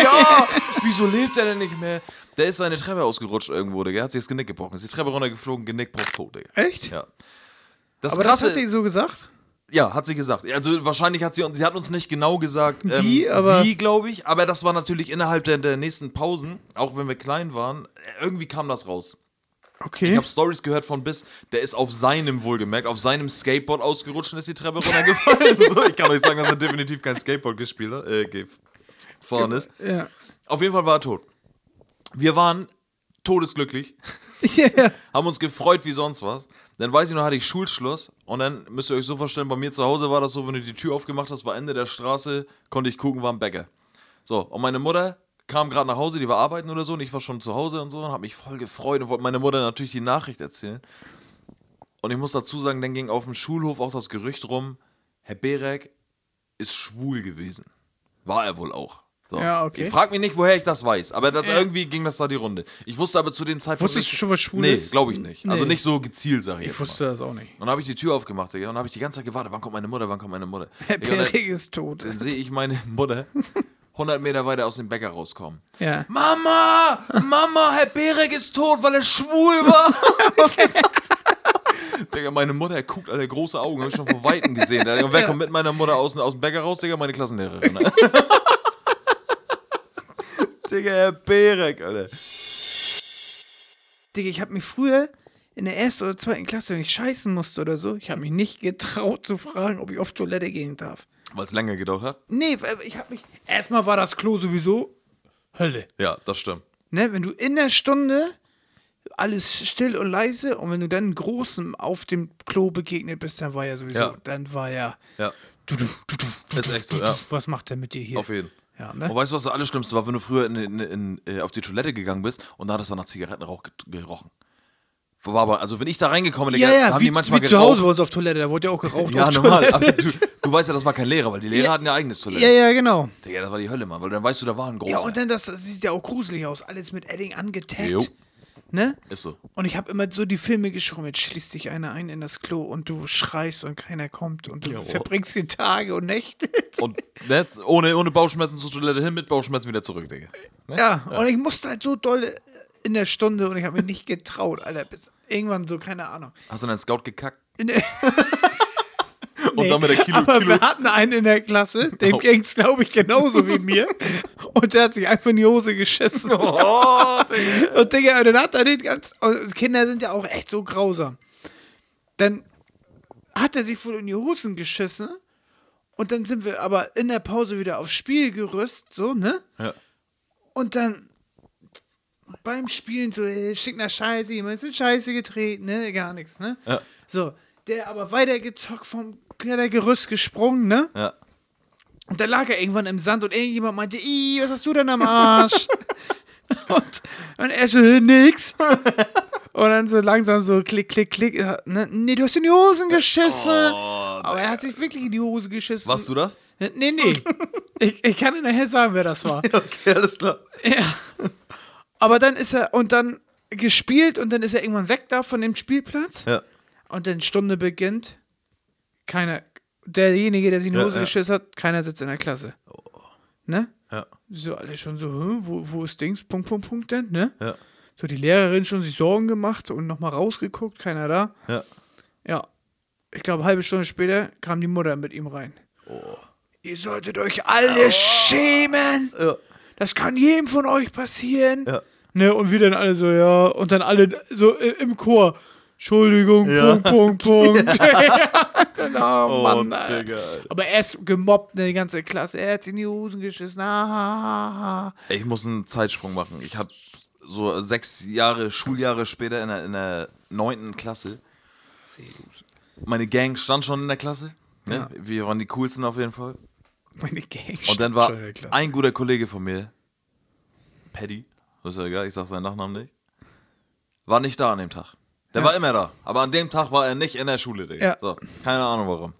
ja, [laughs] wieso lebt er denn nicht mehr? Der ist seine Treppe ausgerutscht irgendwo, Digga. Er hat sich das Genick gebrochen. Ist die Treppe runtergeflogen, Genick, Bruch, tot, Digga. Echt? Ja. Das Aber krasse, das hat sie so gesagt? ja, hat sie gesagt. Also wahrscheinlich hat sie, sie hat uns nicht genau gesagt, ähm, Wie, aber- wie glaube ich. Aber das war natürlich innerhalb der, der nächsten Pausen, auch wenn wir klein waren, irgendwie kam das raus. Okay. Ich habe Stories gehört von Biss, der ist auf seinem wohlgemerkt, auf seinem Skateboard ausgerutscht und ist die Treppe runtergefallen. [laughs] so, ich kann euch sagen, dass er definitiv kein Skateboard gespielt hat, äh, gefahren ist. ja. Auf jeden Fall war er tot. Wir waren todesglücklich, [laughs] ja. haben uns gefreut wie sonst was. Dann weiß ich noch, hatte ich Schulschluss und dann müsst ihr euch so vorstellen, bei mir zu Hause war das so, wenn du die Tür aufgemacht hast, war Ende der Straße, konnte ich gucken, war ein Bäcker. So, und meine Mutter kam gerade nach Hause, die war arbeiten oder so und ich war schon zu Hause und so und habe mich voll gefreut und wollte meiner Mutter natürlich die Nachricht erzählen. Und ich muss dazu sagen, dann ging auf dem Schulhof auch das Gerücht rum, Herr Berek ist schwul gewesen. War er wohl auch. So. Ja, okay. Ich frag mich nicht, woher ich das weiß, aber das, Ja. irgendwie ging das da die Runde. Ich wusste aber zu dem Zeitpunkt Wusstest du schon, was schwul nee, glaube ich nicht. Also Nee. nicht so gezielt, sage ich, Ich jetzt wusste mal. das auch nicht. Und dann habe ich die Tür aufgemacht, Digga, und habe ich die ganze Zeit gewartet, wann kommt meine Mutter, wann kommt meine Mutter? Herr Perik ist tot. dann sehe ich meine [laughs] Mutter 100 Meter weiter aus dem Bäcker rauskommen. Ja. Mama, Mama, Herr Berek ist tot, weil er schwul war. [laughs] [laughs] Digga, meine Mutter guckt alle große Augen, habe ich schon von Weitem gesehen. Und wer kommt mit meiner Mutter aus, aus dem Bäcker raus, Digga? Meine Klassenlehrerin. Digga, Herr Berek, Alter. Digga, ich habe mich früher in der ersten oder zweiten Klasse, wenn ich scheißen musste oder so, ich habe mich nicht getraut zu fragen, ob ich auf Toilette gehen darf. Weil es länger gedauert hat? Nee, ich habe mich. Erstmal war das Klo sowieso Hölle. Ja, das stimmt. Ne, wenn du in der Stunde alles still und leise und wenn du dann großem auf dem Klo begegnet bist, dann war ja sowieso, Ja. dann war ja. Ja, Du, du, du, du, ist echt so, ja. Was macht der mit dir hier? Auf jeden Fall. Ja, ne? Und weißt du, was das Allerschlimmste war, wenn du früher in, in, in, äh, auf die Toilette gegangen bist und da hat es dann nach Zigarettenrauch ge- gerochen. War aber, also wenn ich da reingekommen bin, ja, ja, haben wie, die manchmal wie zu geraucht. Hause bei uns auf Toilette, da wurde ja auch geraucht. [laughs] ja, normal. Du, du weißt ja, das war kein Lehrer, weil die Lehrer Ja. hatten ja eigenes Toilette. Ja, ja, genau. Digga, das war die Hölle, Mann, weil dann weißt du, da war ein großer. Ja, und dann das, das sieht ja auch gruselig aus. Alles mit Edding angetaggt. Jo. Ne? Ist so. Und ich habe immer so die Filme geschrieben, jetzt schließt dich einer ein in das Klo und du schreist und keiner kommt und du verbringst die Tage und Nächte. Und ne, ohne, ohne Bauchschmerzen zur Toilette hin, mit Bauchschmerzen wieder zurück, Digga. Ne? Ja, und ich musste halt so doll in der Stunde und ich habe mich nicht getraut, Alter. Bis irgendwann so, keine Ahnung. Hast du deinen Scout gekackt? Der, [laughs] [laughs] Und dann mit der Kilo, aber Kilo. wir hatten einen in der Klasse, dem Oh. ging's, glaube ich, genauso wie [laughs] mir. Und der hat sich einfach in die Hose geschissen. Oh, Digga. Und Digga, und dann hat er den ganz. Kinder sind ja auch echt so grausam. Dann hat er sich wohl in die Hosen geschissen. Und dann sind wir aber in der Pause wieder aufs Spielgerüst, so, ne? Ja. Und dann beim Spielen so, äh, schick nach Scheiße, jemand ist in Scheiße getreten, ne? Gar nichts, ne? Ja. So, der aber weitergezockt vom Klettergerüst gesprungen, ne? Ja. Und da lag er irgendwann im Sand und irgendjemand meinte, Ih, was hast du denn am Arsch? [laughs] und, und er so, "Äh, nix. und dann so langsam so klick, klick, klick. äh, Ne? Nee, du hast in die Hosen geschissen. Aber er hat sich wirklich in die Hose geschissen. Warst du das? Nee, nee. [laughs] ich, ich kann dir nachher sagen, wer das war. [laughs] Okay, alles klar. Ja. Aber dann ist er, und dann gespielt und dann ist er irgendwann weg da von dem Spielplatz. Ja. Und dann Stunde beginnt. Keiner, derjenige, der sich in die Ja, Hose ja. geschissen hat, keiner sitzt in der Klasse. Ne? Ja. So alle schon so, "Hä, wo, wo ist Dings? Punkt, Punkt, Punkt denn, ne? Ja. So die Lehrerin schon sich Sorgen gemacht und nochmal rausgeguckt, keiner da. Ja. Ja. Ich glaube, halbe Stunde später kam die Mutter mit ihm rein. Oh. Ihr solltet euch alle schämen. Ja. Das kann jedem von euch passieren. Ja. Ne, und wir dann alle so, ja, und dann alle so i- im Chor. Entschuldigung, Ja. Punkt, Punkt, Punkt. [laughs] [laughs] oh, Oh, Mann, Alter. Digga. Aber er ist gemobbt, ne, die ganze Klasse. Er hat in die Hosen geschissen. Ah, Ich muss einen Zeitsprung machen. Ich hatte so sechs Jahre, Schuljahre später in der, in der neunten Klasse. Meine Gang stand schon in der Klasse. Ne? Ja. Wir waren die coolsten auf jeden Fall. Meine Gang. Und dann war schon in der Klasse. ein guter Kollege von mir, Paddy, das ist ja egal, ich sag seinen Nachnamen nicht, war nicht da an dem Tag. Der Ja. war immer da, aber an dem Tag war er nicht in der Schule, Digga. Ja. So, keine Ahnung warum.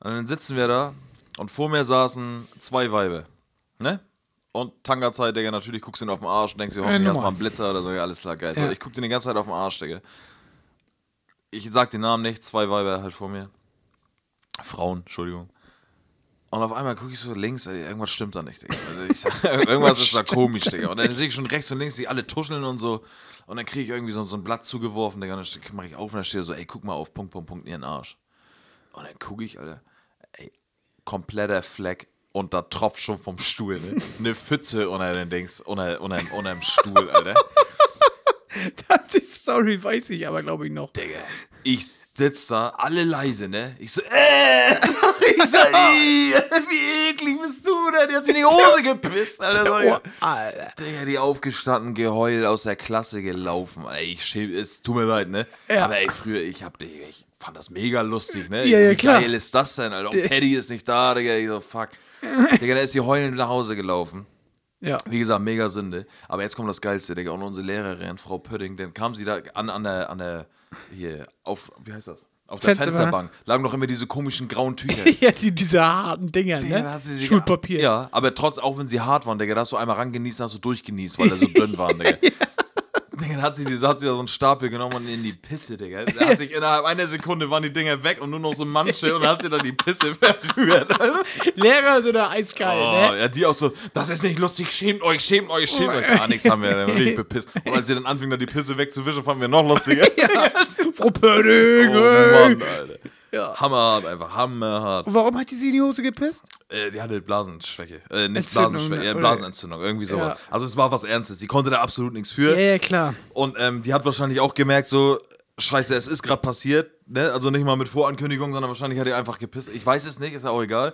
Und dann sitzen wir da und vor mir saßen zwei Weibe, ne? Und Tanga-Zeit, Digga, natürlich guckst du ihn auf den Arsch und denkst dir, hoffentlich normal. mal einen Blitzer oder so, ja, alles klar, geil. So, Ja. ich guck den die ganze Zeit auf den Arsch, Digga. Ich sag den Namen nicht, zwei Weiber halt vor mir. Frauen, Entschuldigung. Und auf einmal gucke ich so links, ey, irgendwas stimmt da nicht, Digga. Also ich sag, [laughs] irgendwas ist da komisch, Digga. Und dann sehe ich schon rechts und links, die alle tuscheln und so. Und dann kriege ich irgendwie so, so ein Blatt zugeworfen, Digga. Und dann mache ich auf und dann steht so, ey, guck mal auf, Punkt, Punkt, Punkt, in ihren Arsch. Und dann gucke ich, Alter, ey, kompletter Fleck. Und da tropft schon vom Stuhl, ne? Eine Pfütze unter den Dings, unter, unter, unter dem Stuhl, Alter. [laughs] Die Story weiß ich aber, glaube ich, noch. Digga. Ich sitz da, alle leise, ne? Ich so, äh, [laughs] ich so, [laughs] ey, wie eklig bist du denn? Die hat sich in die Hose gepisst, Alter. [laughs] So, Oh, Alter. Digga, die aufgestanden, geheult, aus der Klasse gelaufen. Ey, ich schäm, es tut mir leid, ne? Ja. Aber ey, früher, ich hab, ich fand das mega lustig, ne? Ja, ja, Wie klar. geil ist das denn, Alter? Und Paddy ist nicht da, Digga. Ich so, fuck. Digga, da ist sie heulend nach Hause gelaufen. Ja. Wie gesagt, mega Sünde. Aber jetzt kommt das Geilste, Digga. Und unsere Lehrerin, Frau Pödding, dann kam sie da an, an der, an der, hier, auf, wie heißt das? Auf der Fensterbank. Lagen noch immer diese komischen grauen Tücher. [laughs] Ja, die, diese harten Dinger, Digga, da ne? Schulpapier. Ja, aber trotz, auch wenn sie hart waren, Digga, da hast du einmal rangenießt, hast du durchgenießt, weil er so [laughs] dünn waren, Digga. Digga, dann hat sie, hat sie da so einen Stapel genommen und in die Pisse, Digga. Da hat sich innerhalb einer Sekunde waren die Dinger weg und nur noch so manche und dann hat sie dann die Pisse [laughs] verrührt. Lehrer sind da eiskalt, Oh, ne? ja, die auch so, das ist nicht lustig, schämt euch, schämt euch, schämt euch. Gar nichts haben wir, dann richtig bepisst. Und als sie dann anfing, da die Pisse wegzuwischen, fanden wir noch lustiger. [laughs] Frau Pörding, Oh. Mann, Alter. Ja. Hammerhart, einfach hammerhart. Und warum hat die sie in die Hose gepisst? Äh, die hatte Blasenschwäche. Äh, nicht Entzündung, Blasenschwäche, äh, Oder- Blasenentzündung, irgendwie sowas. Ja. Also es war was Ernstes. Sie konnte da absolut nichts für. Ja, ja, klar. Und ähm, die hat wahrscheinlich auch gemerkt, so, scheiße, es ist gerade passiert. Ne? Also nicht mal mit Vorankündigung, sondern wahrscheinlich hat die einfach gepisst. Ich weiß es nicht, ist ja auch egal.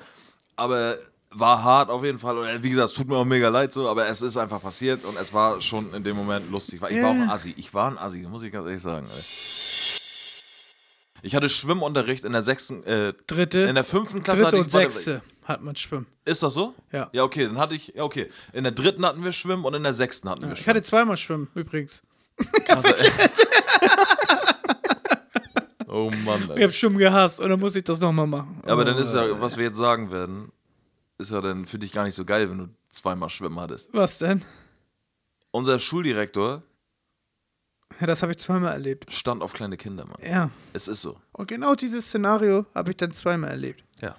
Aber war hart auf jeden Fall. Und äh, wie gesagt, es tut mir auch mega leid so, aber es ist einfach passiert und es war schon in dem Moment lustig. Ich war auch ein Assi. Ich war ein Assi, muss ich ganz ehrlich sagen. Ey. Ich hatte Schwimmunterricht in der sechsten, äh, Dritte, in der fünften Klasse hatte dritte ich und sechste hat man schwimmen. Ist das so? Ja. Ja, okay, dann hatte ich, ja, okay. In der dritten hatten wir Schwimmen und in der sechsten hatten wir Ich Schwimmen. hatte zweimal schwimmen, übrigens. Krasse, [laughs] oh Mann, Ich ey. habe Schwimmen gehasst und dann muss ich das nochmal machen. Ja, aber dann Oh, ist ja, was wir jetzt sagen werden, ist ja dann für dich gar nicht so geil, wenn du zweimal Schwimmen hattest. Was denn? Unser Schuldirektor Ja, das habe ich zweimal erlebt. stand auf kleine Kinder, Mann. Ja. Es ist so. Und genau dieses Szenario habe ich dann zweimal erlebt. Ja.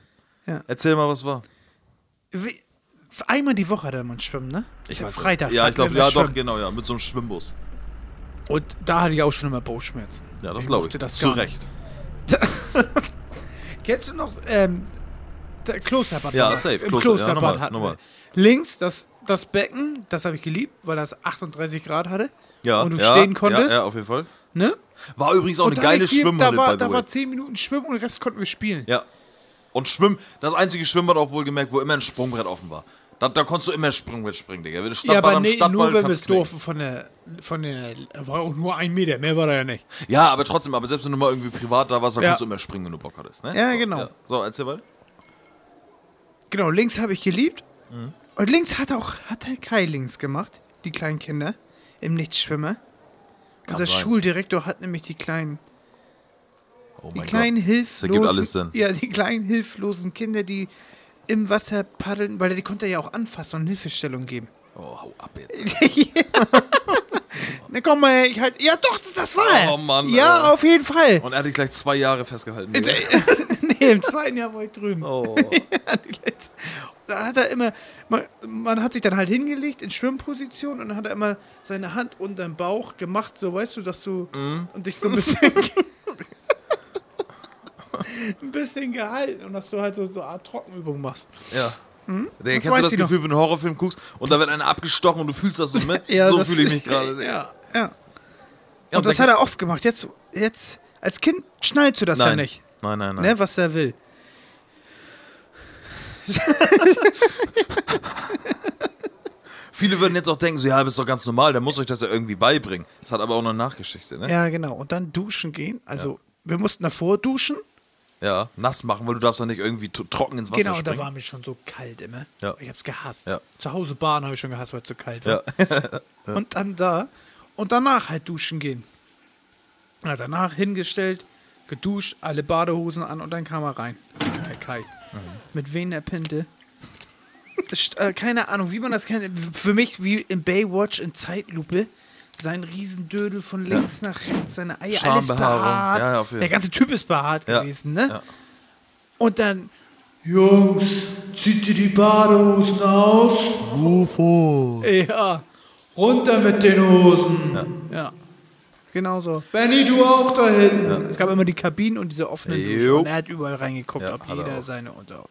Ja. Erzähl mal, was war. Wie, einmal die Woche hat man schwimmen, ne? Freitags. Ja, ich glaube, ja, das doch, Schwimmen. genau, ja, mit so einem Schwimmbus. Und da hatte ich auch schon immer Bauchschmerzen. Ja, das Ich glaube ich. mochte das Zu Recht. [laughs] Kennst du noch ähm, Klosterbad? Ja, safe, Im Kloster- ja, Klosterbad nochmal, hatten nochmal. wir. Links das, das Becken, das habe ich geliebt, weil das 38 Grad hatte. Ja, Und du ja, stehen konntest. Ja, ja, auf jeden Fall. Ne? War übrigens auch Und eine dann geile viel- Schwimmhalle, Da war, by da war way. 10 Minuten Schwimmen und den Rest konnten wir spielen. Ja. Und Schwimmen, das einzige Schwimmbad auch wohl gemerkt, wo immer ein Sprungbrett offen war. Da, da konntest du immer springen mit springen, Digga. Wenn du Ja, aber am nee, nur wenn wir es durften von der, von der, war auch nur ein Meter, mehr war da ja nicht. Ja, aber trotzdem, aber selbst wenn du mal irgendwie privat da warst, da Ja. konntest du immer springen, wenn du Bock hattest. Ne? Ja, so, genau. So, erzähl mal. Genau, links habe ich geliebt. Mhm. Und links hat auch, hat der Kai links gemacht, die kleinen Kinder, im Nichtschwimmer. Unser sein. Schuldirektor hat nämlich die kleinen, Oh die mein kleinen Gott. hilflosen, ergibt alles Sinn. ja, die kleinen hilflosen Kinder, die im Wasser paddeln, weil die konnte er ja auch anfassen und Hilfestellung geben. Oh, hau ab jetzt. [laughs] Na komm mal, her, ich halt, ja doch, das war er. Oh Mann, Ja, Alter. auf jeden Fall. Und er hat dich gleich zwei Jahre festgehalten. [laughs] Nee, im zweiten Jahr war ich drüben. Oh. [laughs] Letzte- Da hat er immer, man, man hat sich dann halt hingelegt in Schwimmposition und dann hat er immer seine Hand unter den Bauch gemacht, so weißt du, dass du Mhm. und dich so ein bisschen [laughs] ein bisschen gehalten und dass du halt so, so eine Art Trockenübung machst. Ja. Digga, Das kennst du das ich noch. Gefühl, wenn du einen Horrorfilm guckst und da wird einer abgestochen und du fühlst das so mit? [laughs] Ja, so das- fühle ich mich [laughs] gerade. Ja, ja. Ja, Und das dann- hat er oft gemacht. Jetzt, jetzt als Kind schnallst du das ja Nein. nicht, Nein, nein, nein. ne, was er will. [laughs] Viele würden jetzt auch denken, so, ja, das ist doch ganz normal, der muss euch das ja irgendwie beibringen. Das hat aber auch eine Nachgeschichte, ne? Ja, genau. Und dann duschen gehen. Also wir mussten davor duschen. Ja, nass machen, weil du darfst doch nicht irgendwie trocken ins Wasser Genau, da springen. war mir schon so kalt immer. Ja. Ich hab's gehasst. Ja. Zu Hause baden habe ich schon gehasst, weil es so kalt Ja. [laughs] war. Und dann da. Und danach halt duschen gehen. Ja, danach hingestellt, geduscht, alle Badehosen an und dann kam er rein. Der Kai. Mhm. Mit wen der Pinte? Das st- äh, keine Ahnung, wie man das kennt. Für mich wie im Baywatch in Zeitlupe. Sein Riesendödel von links nach rechts, seine Eier, alles behaart. Ja, ja, auf jeden Der ganze Typ ist behaart Ja. gewesen, ne? Ja. Und dann, Jungs, zieht ihr die Badehosen aus? Wovor? Ja, runter mit den Hosen. Ja. Genau so. Benny, du auch da hinten. Es gab immer die Kabinen und diese offenen Duschen. Und er hat überall reingeguckt, Ja, ob er jeder auch. seine Unter.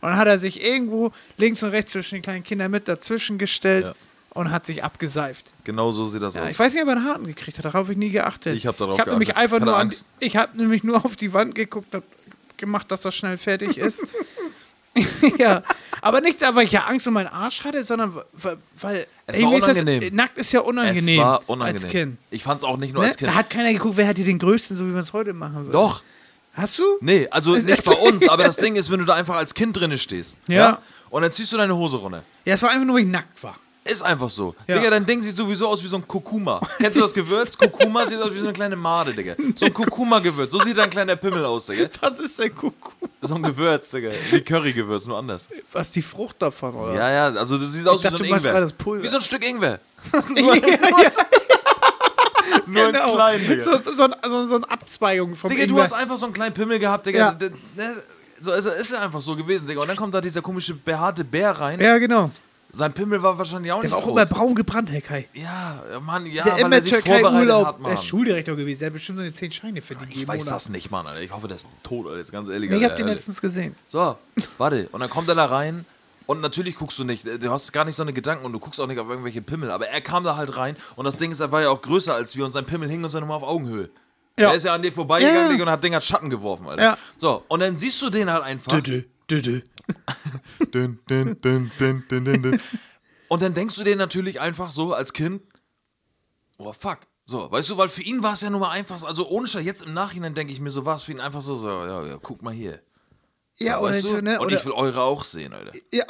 Und dann hat er sich irgendwo links und rechts zwischen den kleinen Kindern mit dazwischen gestellt Ja. und hat sich abgeseift. Genau so sieht das Ja, aus. ich weiß nicht, ob er einen Harten gekriegt hat. Darauf habe ich nie geachtet. Ich hab darauf Ich habe nämlich geachtet. einfach Hatte nur an, Angst. ich habe nämlich nur auf die Wand geguckt, hab gemacht, dass das schnell fertig ist. [laughs] [laughs] ja, aber nicht, weil ich ja Angst um meinen Arsch hatte, sondern weil, weil Es war unangenehm. Das, nackt ist ja unangenehm es war unangenehm. als Kind. Ich fand's auch nicht nur Ne? als Kind. Da hat keiner geguckt, wer hat hier den größten, so wie man es heute machen würde. Doch. Hast du? Nee, also [laughs] nicht bei uns, aber das Ding ist, wenn du da einfach als Kind drinne stehst. Ja. Und dann ziehst du deine Hose runter. Ja, es war einfach nur, weil ich nackt war. Ist einfach so. Ja. Digga, dein Ding sieht sowieso aus wie so ein Kurkuma. Kennst du das Gewürz? Kurkuma sieht aus wie so eine kleine Made, Digga. So ein Kurkuma-Gewürz. So sieht dein kleiner Pimmel aus, Digga. Was ist denn Kuckuck? So ein Gewürz, Digga. Wie Currygewürz, nur anders. Was ist die Frucht davon, oder? Ja, ja, also das sieht aus Ich wie so ein du Ingwer. Wie so ein Stück Ingwer. [laughs] [laughs] ja, ja. Nur Genau. ein klein, Digga. So, so, ein- so, so eine Abzweigung vom Digga, du Ingwer. hast einfach so einen kleinen Pimmel gehabt, Digga. Ja. Ne? So, also ist ja einfach so gewesen, Digga. Und dann kommt da dieser komische behaarte Bär rein. Ja, genau. Sein Pimmel war wahrscheinlich auch Der nicht war auch groß. immer braun gebrannt, Herr Kai. Ja, Mann, ja, der weil immer er sich vorbereitet Urlaub, hat, der ist Mann. Schuldirektor gewesen, der hat bestimmt seine 10 Scheine verdient. Ich weiß Monat. das nicht, Mann, Alter. Ich hoffe, der ist tot, Alter. Jetzt ganz ehrlich. Nee, ich hab den letztens gesehen. So, warte. Und dann kommt er da rein. Und natürlich guckst du nicht, du hast gar nicht so eine Gedanken und du guckst auch nicht auf irgendwelche Pimmel. Aber er kam da halt rein und das Ding ist, er war ja auch größer als wir und sein Pimmel hing uns dann immer auf Augenhöhe. Ja. Er ist ja an dir vorbeigegangen Ja, ja. Und hat Ding hat Schatten geworfen, Alter. Ja. So, und dann siehst du den halt einfach. Düdü, düdü. Dün, dün, dün, dün, dün, dün, dün. Und dann denkst du dir natürlich einfach so als Kind, oh fuck. So, weißt du, weil für ihn war es ja nur mal einfach, so- also ohne Scheiß, jetzt im Nachhinein denke ich mir so, war es für ihn einfach so, so ja, ja, guck mal hier. Ja, oder weißt du? ne? Und Oder, ich will eure auch sehen, Alter. ja.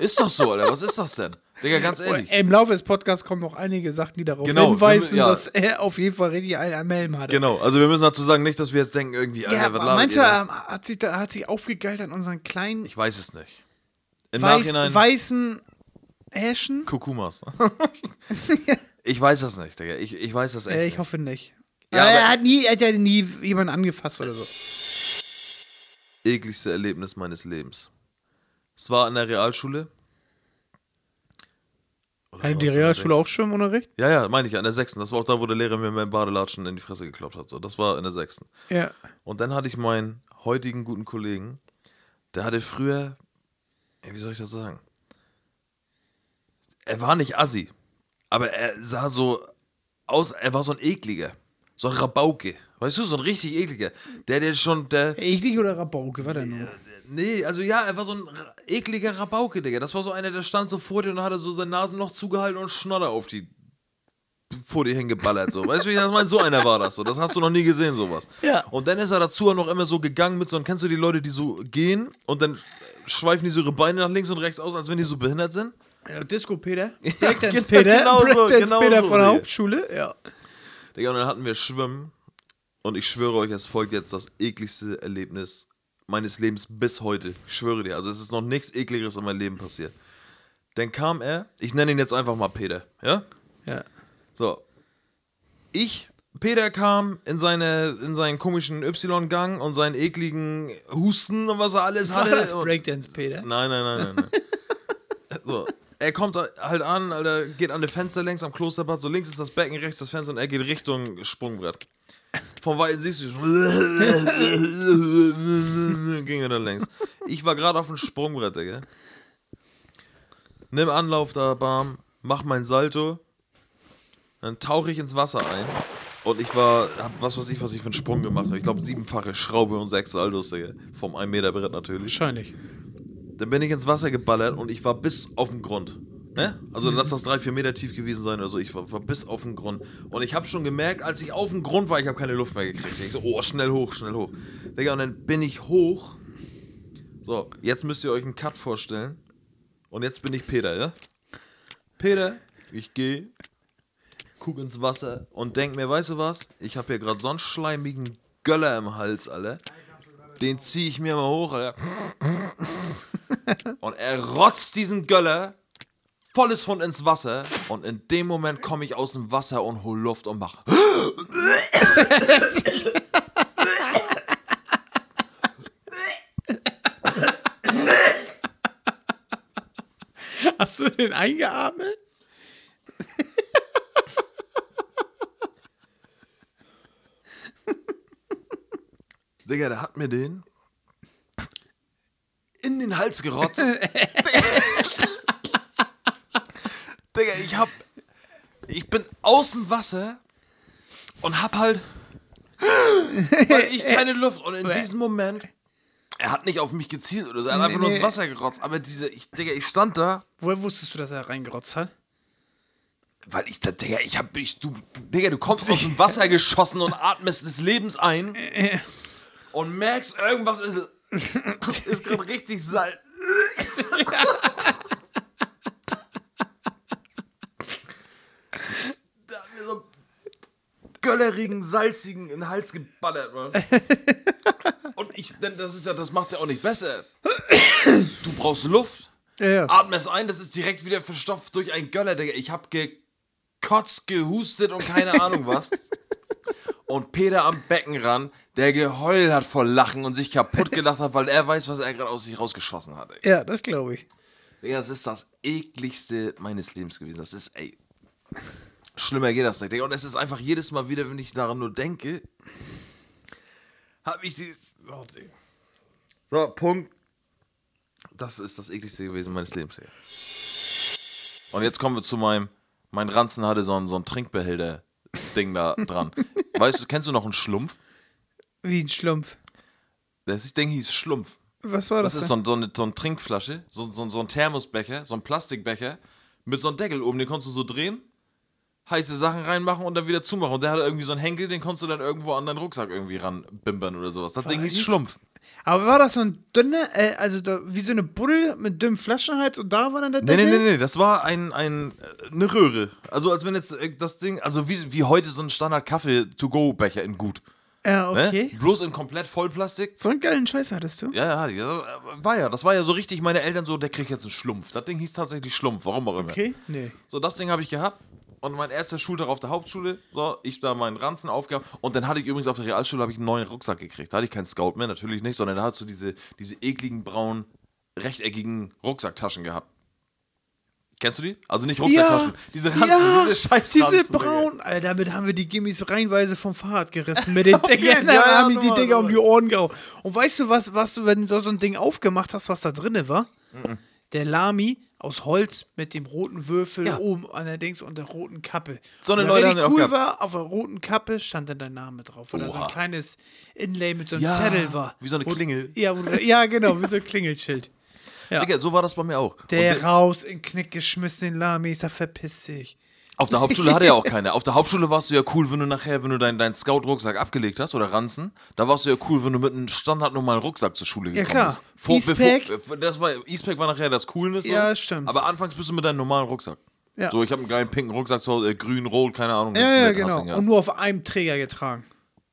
Ist doch so, Alter. Was ist das denn? Digga, ganz ehrlich. Im Laufe des Podcasts kommen noch einige Sachen, die darauf Genau, hinweisen, wir ja. dass er auf jeden Fall richtig einen am Melm hatte. Genau, also wir müssen dazu sagen, nicht, dass wir jetzt denken, irgendwie, Alter, Ja, was labert meinst du, ihr hat sich, da, hat sich aufgegeilt an unseren kleinen Ich weiß es nicht. Im weiß, Nachhinein, weißen Äschen? Kukumas. [laughs] [laughs] ich weiß das nicht, Digga. Ich, ich weiß das echt Äh, ich nicht. hoffe nicht. Ja, er, hat nie, er hat ja nie jemanden angefasst oder so. ekligste Erlebnis meines Lebens. Es war in der Realschule. Oder Hatte die Realschule auch Schwimmunterricht? Ja, ja, meine ich, ja, in der sechsten. Das war auch da, wo der Lehrer mir meinen Badelatschen in die Fresse gekloppt hat. So, das war in der sechsten. Ja. Und dann hatte ich meinen heutigen guten Kollegen, der hatte früher, ey, wie soll ich das sagen? Er war nicht assi, aber er sah so aus, er war so ein ekliger. So ein Rabauke. Weißt du, so ein richtig ekliger. Der, der schon, der. Eklig oder Rabauke, war der nur? Nee, also ja, er war so ein ekliger Rabauke, Digga. Das war so einer, der stand so vor dir und hatte so sein Nasenloch zugehalten und Schnodder auf die. vor dir hingeballert, so. Weißt du, wie ich das meine? So einer war das so. Das hast du noch nie gesehen, sowas. Ja. Und dann ist er dazu auch noch immer so gegangen mit so, und kennst du die Leute, die so gehen und dann schweifen die so ihre Beine nach links und rechts aus, als wenn die so behindert sind? Ja, Disco Peter. [laughs] Breakdance genau- Peter. genau so, genau so, von der. Hauptschule. Ja. Digga, und dann hatten wir Schwimmen. Und ich schwöre euch, es folgt jetzt das ekligste Erlebnis meines Lebens bis heute. Ich schwöre dir. Also es ist noch nichts ekligeres in meinem Leben passiert. Dann kam er, ich nenne ihn jetzt einfach mal Peter, ja? Ja. So. Ich, Peter kam in, seine, in seinen komischen Y-Gang und seinen ekligen Husten und was er alles War hatte. das und- Breakdance Peter? Nein, nein, nein, nein. nein. [laughs] so. Er kommt halt an, Alter, geht an das Fenster längs am Klosterbad, so links ist das Becken, rechts das Fenster und er geht Richtung Sprungbrett. Von weitem siehst du schon. [laughs] Ging er da längs. Ich war gerade auf dem Sprungbrett, Digga. Nimm Anlauf da, bam, mach mein Salto. Dann tauche ich ins Wasser ein. Und ich war, hab was weiß ich, was ich für einen Sprung gemacht habe. Ich glaube, siebenfache Schraube und sechs Saldos, Digga. Vom 1 Meter Brett natürlich. Wahrscheinlich. Dann bin ich ins Wasser geballert und ich war bis auf den Grund. Ne? Also lass das drei, vier Meter tief gewesen sein oder so. Ich war, war bis auf den Grund. Und ich habe schon gemerkt, als ich auf dem Grund war, ich habe keine Luft mehr gekriegt. Ich so, oh, schnell hoch, schnell hoch. Digga, und dann bin ich hoch. So, jetzt müsst ihr euch einen Cut vorstellen. Und jetzt bin ich Peter, ja? Peter, ich gehe, guck ins Wasser und denk mir, weißt du was? Ich habe hier gerade so einen schleimigen Göller im Hals, Alter. Den ziehe ich mir mal hoch, Alter. Und er rotzt diesen Göller volles Fund ins Wasser. Und in dem Moment komme ich aus dem Wasser und hol Luft und mach. Hast du den eingeatmet? Digga, der hat mir den in den Hals gerotzt. [laughs] Digga, ich hab. Ich bin aus dem Wasser und hab halt. Weil ich keine Luft. Und in [laughs] diesem Moment. Er hat nicht auf mich gezielt oder so. Er hat einfach nur ins Nee. Wasser gerotzt. Aber diese. Ich, Digga, ich stand da. Woher wusstest du, dass er reingerotzt hat? Weil ich da, Digga, ich hab. Ich, du, du, Digga, du kommst aus dem Wasser geschossen und atmest des Lebens ein. [laughs] Und merkst, irgendwas ist. Ist gerade richtig salz. [laughs] Da hat mir so einen göllerigen, salzigen in den Hals geballert, Mann. [laughs] Und ich, denn das ist ja, das macht's ja auch nicht besser. [coughs] Du brauchst Luft. Ja, ja. Atme es ein, das ist direkt wieder verstopft durch einen Göller, Digga. Ich hab gekotzt, gehustet und keine Ahnung was. [laughs] Und Peter am Beckenrand, der geheult hat vor Lachen und sich kaputt gelacht hat, weil er weiß, was er gerade aus sich rausgeschossen hat. Ey. Ja, das glaube ich. Digga, das ist das ekligste meines Lebens gewesen. Das ist, ey. Schlimmer geht das nicht. Und es ist einfach jedes Mal wieder, wenn ich daran nur denke, hab ich dieses. Oh. So, Punkt. Das ist das ekligste gewesen meines Lebens, Digga. Und jetzt kommen wir zu meinem. Mein Ranzen hatte so ein, so ein Trinkbehälter-Ding da dran. [laughs] weißt du, kennst du noch einen Schlumpf? Wie ein Schlumpf. Das Ding hieß Schlumpf. Was war das? Das ist so, ein, so, eine, so eine Trinkflasche, so, so, so ein Thermosbecher, so ein Plastikbecher mit so einem Deckel oben, den konntest du so drehen, heiße Sachen reinmachen und dann wieder zumachen. Und der hatte irgendwie so einen Henkel, den konntest du dann irgendwo an deinen Rucksack irgendwie ranbimbern oder sowas. Das Ding hieß Schlumpf. Aber war das so ein dünner, äh, also da, wie so eine Buddel mit dünnem Flaschenhals und da war dann der Nee, nee, Deckel? nee, nee, das war ein, ein, äh, eine Röhre. Also als wenn jetzt äh, das Ding, also wie, wie heute so ein Standard-Kaffee-to-go-Becher in gut. Ja, Ne? okay. Bloß in komplett Vollplastik. So einen geilen Scheiß hattest du? Ja, ja. Also, äh, war ja, das war ja so richtig, meine Eltern so, der kriegt jetzt einen Schlumpf. Das Ding hieß tatsächlich Schlumpf, warum auch immer. Okay, nee. So, das Ding habe ich gehabt. Und mein erster Schultag auf der Hauptschule, so, ich da meinen Ranzen aufgehabt. Und dann hatte ich übrigens auf der Realschule habe ich einen neuen Rucksack gekriegt. Da hatte ich keinen Scout mehr, natürlich nicht, sondern da hast du diese, diese ekligen, braunen, rechteckigen Rucksacktaschen gehabt. Kennst du die? Also nicht Rucksacktaschen. diese Ranzen, ja, diese scheiß Diese Ranzen, Digga. braun, Alter, damit haben wir die Gimmis reinweise vom Fahrrad gerissen. Mit den [laughs] Dingern, Ja, da ja, haben die die Dinger um die. Ohren gehauen. Und weißt du, was, was du, wenn du so ein Ding aufgemacht hast, was da drinne war? Der Lami aus Holz mit dem roten Würfel Ja. oben an der Dings und der roten Kappe. So eine Leute haben auch cool gehabt. war, auf der roten Kappe stand dann dein Name drauf. Oder so Oha. ein kleines Inlay mit so einem Ja, Zettel war. wie so eine Wo- Klingel. Ja, wo ja, genau, wie so ein Klingelschild. [laughs] Ja. Digga, so war das bei mir auch. Der der- raus in den Knick geschmissen, den Lami, ich sag, verpiss dich. Auf der Hauptschule hatte ja auch keine. Auf der Hauptschule warst du ja cool, wenn du nachher, wenn du deinen dein Scout-Rucksack abgelegt hast oder Ranzen, da warst du ja cool, wenn du mit einem standardnormalen Rucksack zur Schule Ja, gekommen klar. bist. Vor, bevor- das war, Eastpack war nachher das Coolness. so. Ja, stimmt. Aber anfangs bist du mit deinem normalen Rucksack. Ja. So, ich habe einen kleinen pinken Rucksack zu Hause, äh, grün, rot, keine Ahnung. Ja, du ja, genau. ja. Und nur auf einem Träger getragen.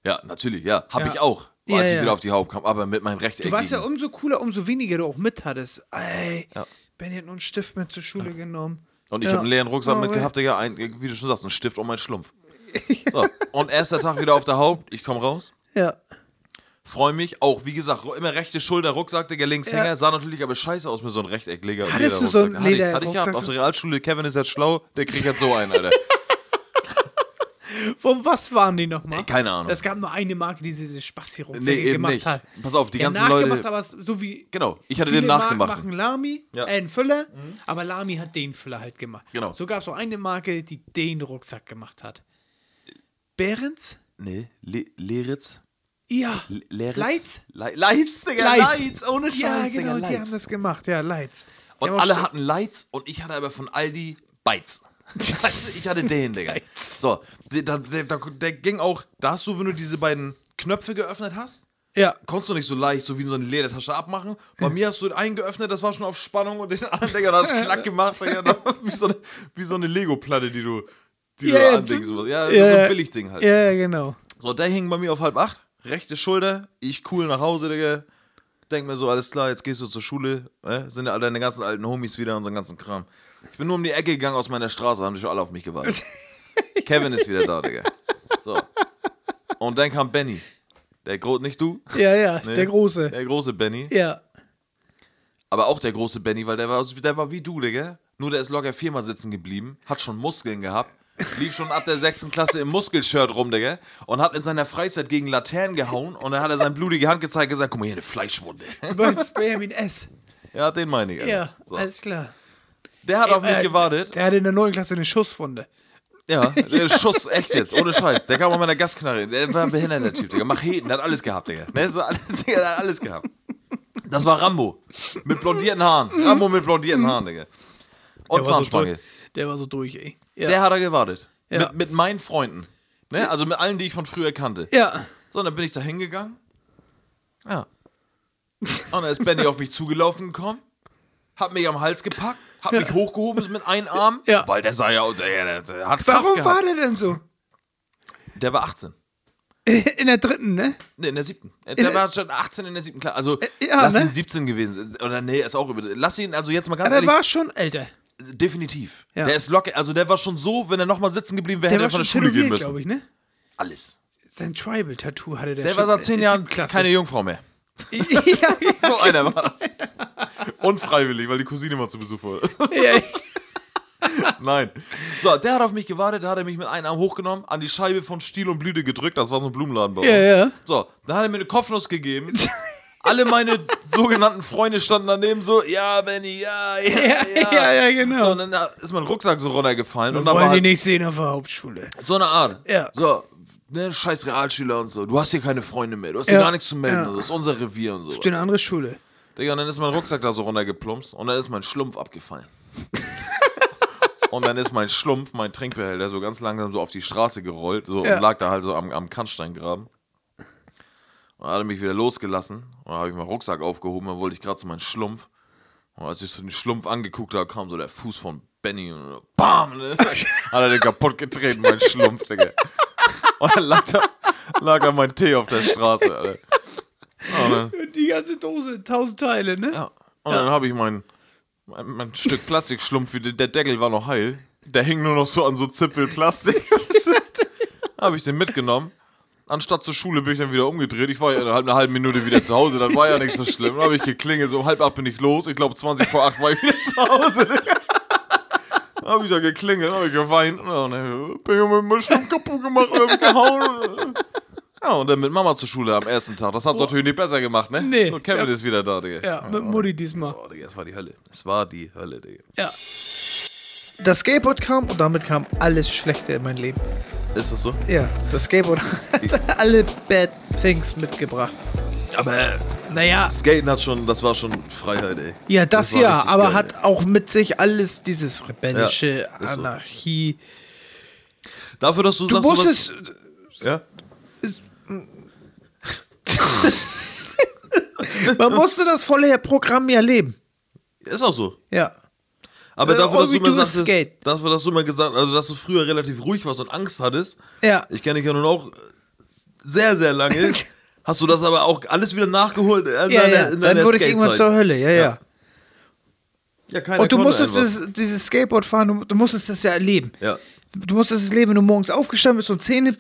ja, natürlich, ja. Habe Ja. ich auch, Ja, als ich ja. wieder auf die Haupt kam, aber mit meinem Du rechteckigen. warst ja umso cooler, umso weniger du auch mit hattest. Ey, Ja. Benny hat nur einen Stift mit zur Schule genommen. Und ich Ja. habe einen leeren Rucksack Oh, mitgehabt, Digga, ein, wie du schon sagst, ein Stift und mein Schlumpf. So. Und erster Tag wieder auf der Haupt, ich komme raus. Ja. Freue mich auch, wie gesagt, immer rechte Schulter, Rucksack, Digga, links Ja. Hänger. Sah natürlich aber scheiße aus mit so einem Rechteckleger. Hattest du so einen Hatte ich, hatte ich gehabt. Auf der Realschule, Kevin ist jetzt schlau, der kriegt jetzt so einen, Alter. Von was waren die nochmal? Keine Ahnung. Es gab nur eine Marke, die diese Spassi-Rucksäcke Nee, eben gemacht nicht. hat. Pass auf, die ja, ganzen nachgemacht, Leute. aber so wie. Genau, ich hatte den Marken nachgemacht. machen Lami, Ja. äh, einen Füller, aber Lami hat den Füller halt gemacht. Genau. So gab es auch eine Marke, die den Rucksack gemacht hat. Behrens? Nee, Le Leritz? Ja. Le- Leritz? Leitz? Le Leitz, Digga, Leitz. Leitz, ohne Scheiß, Ja, Digga, genau, die Leitz. haben das gemacht. Ja, Leitz. Die Und alle hatten Lights und ich hatte aber von Aldi Bites. [laughs] Weißt du, ich hatte den, Digga. So, der, der, der, der ging auch, da hast du, wenn du diese beiden Knöpfe geöffnet hast, Ja. konntest du nicht so leicht, so wie in so eine Ledertasche abmachen. Bei mir hast du den einen geöffnet, das war schon auf Spannung und den anderen, Digga, da hast du klack gemacht, Digga, [laughs] da, wie, so eine, wie so eine Lego-Platte, die du, die Ja, du da du- Ja, ja, so ein Billigding halt. Ja, genau. So, der hing bei mir auf halb acht, rechte Schulter, ich cool nach Hause, Digga. Denk mir so, alles klar, jetzt gehst du zur Schule, äh? sind ja alle deine ganzen alten Homies wieder und so einen ganzen Kram. Ich bin nur um die Ecke gegangen aus meiner Straße, haben die schon alle auf mich gewartet. [laughs] Kevin ist wieder da, Digga. So. Und dann kam Benny. Der Gro nicht du, Ja, ja, Nee. der Große. der große Benny. Ja. Aber auch der große Benny, weil der war, der war wie du, Digga. Nur der ist locker viermal sitzen geblieben, hat schon Muskeln gehabt, lief schon ab der sechsten Klasse im Muskelshirt rum, Digga, und hat in seiner Freizeit gegen Laternen gehauen und dann hat er seine blutige Hand gezeigt und gesagt, guck mal hier, eine Fleischwunde. Meinst Benjamin S. Ja, den meine ich. Alter. Ja, So. alles klar. Der hat auf mich Äh, gewartet. Der hatte in der neuen Klasse eine Schusswunde. Ja, [laughs] der Schuss, echt jetzt, ohne Scheiß. Der kam auf meiner Gasknarre. Der war ein behinderter Typ, Digga. Macheten, der hat alles gehabt, Digga. Der, so [laughs] Digga, der hat alles gehabt. Das war Rambo. Mit blondierten Haaren. Rambo mit blondierten Haaren, Digga. Und Der so Zahnspange. durch, der war so durch, ey. Ja. Der hat er gewartet. Ja. Mit, mit meinen Freunden. Ne? Also mit allen, die ich von früher kannte. ja. So, und dann bin ich da hingegangen. Ja. [laughs] Und dann ist Benny auf mich zugelaufen gekommen, hat mich am Hals gepackt, hat mich hochgehoben mit einem Arm, Ja. weil der sah ja aus, der, der, hat Kraft Warum gehabt. war der denn so? Der war 18. [laughs] In der dritten, ne? Nee, in der siebten. Der In- war schon 18 in der siebten Klasse. Also, Äh, ja, lass ne? ihn 17 gewesen. Oder nee, ist auch über. Lass ihn, also jetzt mal ganz Aber er ehrlich, war schon älter. definitiv. Ja. Der ist locker, also der war schon so, wenn er nochmal sitzen geblieben wäre, hätte er von der Schule gehen müssen. ich, ne? Alles. Sein Tribal-Tattoo hatte der Der schon war seit in 10 der Jahren keine Jungfrau mehr. Ja, [laughs] So einer war das. Unfreiwillig, weil die Cousine mal zu Besuch war. ja. [laughs] Nein. So, der hat auf mich gewartet, da hat er mich mit einem Arm hochgenommen, an die Scheibe von Stiel und Blüte gedrückt, das war so ein Blumenladen bei uns. Ja, ja. So, dann hat er mir eine Kopfnuss gegeben. Alle meine sogenannten Freunde standen daneben so, ja, Benny, ja, ja, Ja, ja. ja, genau. So, und dann ist mein Rucksack so runtergefallen und Und da wollen war die halt nicht sehen auf der Hauptschule. so eine Art. Ja. So, ne, scheiß Realschüler und so. Du hast hier keine Freunde mehr, du hast Ja. hier gar nichts zu melden. Ja. Das ist unser Revier und so. Auf eine andere Schule. Digga, und dann ist mein Rucksack da so runtergeplumpst und dann ist mein Schlumpf abgefallen. [laughs] und dann ist mein Schlumpf, mein Trinkbehälter, so ganz langsam so auf die Straße gerollt so, Ja. und lag da halt so am, am Kannsteingraben. Und dann hat er mich wieder losgelassen. Und dann habe ich meinen Rucksack aufgehoben, dann wollte ich gerade zu meinem Schlumpf. Und als ich so den Schlumpf angeguckt habe, kam so der Fuß von Benny und BAM! Und dann ist er- [laughs] hat er den kaputt getreten, mein Schlumpf, Digga. [laughs] Und dann lag da, lag da mein Tee auf der Straße, Alter. Und dann, Die ganze Dose, tausend Teile, ne? ja. Und dann habe ich mein, mein, mein Stück Plastikschlumpf, der der Deckel war noch heil. Der hing nur noch so an so Zipfel Plastik. [laughs] habe ich den mitgenommen. Anstatt zur Schule bin ich dann wieder umgedreht. Ich war ja innerhalb einer halben Minute wieder zu Hause. Dann war ja nichts so schlimm. Dann habe ich geklingelt. So um halb acht bin ich los. Ich glaube, 20 vor acht war ich wieder zu Hause. [laughs] Habe ich da geklingelt, habe ich geweint. Und dann äh, bin ich mit meinem Schlumpf kaputt gemacht und hab gehauen. Ja, und dann mit Mama zur Schule am ersten Tag. Das hat's natürlich nicht besser gemacht, ne? Nee. So, Kevin Ja. ist wieder da, Digga. Ja, mit Mutti diesmal. Oh, Digga, es war die Hölle. Es war die Hölle, Digga. Ja. Das Skateboard kam und damit kam alles Schlechte in mein Leben. Ist das so? Ja, das Skateboard hat [laughs] alle Bad Things mitgebracht. Aber Naja. Skaten hat schon, das war schon Freiheit, ey. Ja, das, war ja, aber geil, hat ey. auch mit sich alles dieses rebellische Ja, ist so. Anarchie. Dafür, dass du, Du sagst, musstest, du was, ja? [laughs] man musste das volle Programm ja leben. Ist auch so. Ja. Aber Äh, dafür, dass we du is sagtest, dafür, dass du mal gesagt, also dass du früher relativ ruhig warst und Angst hattest, Ja. ich kenne dich ja nun auch sehr, sehr lange, [laughs] hast du das aber auch alles wieder nachgeholt in Ja, deiner, ja. in Dann wurde ich irgendwann zur Hölle, ja, ja. Ja, keiner Und du musstest das, dieses Skateboard fahren, du, du musstest das ja erleben. Ja. Du musstest es leben, wenn du morgens aufgestanden bist und Zähne,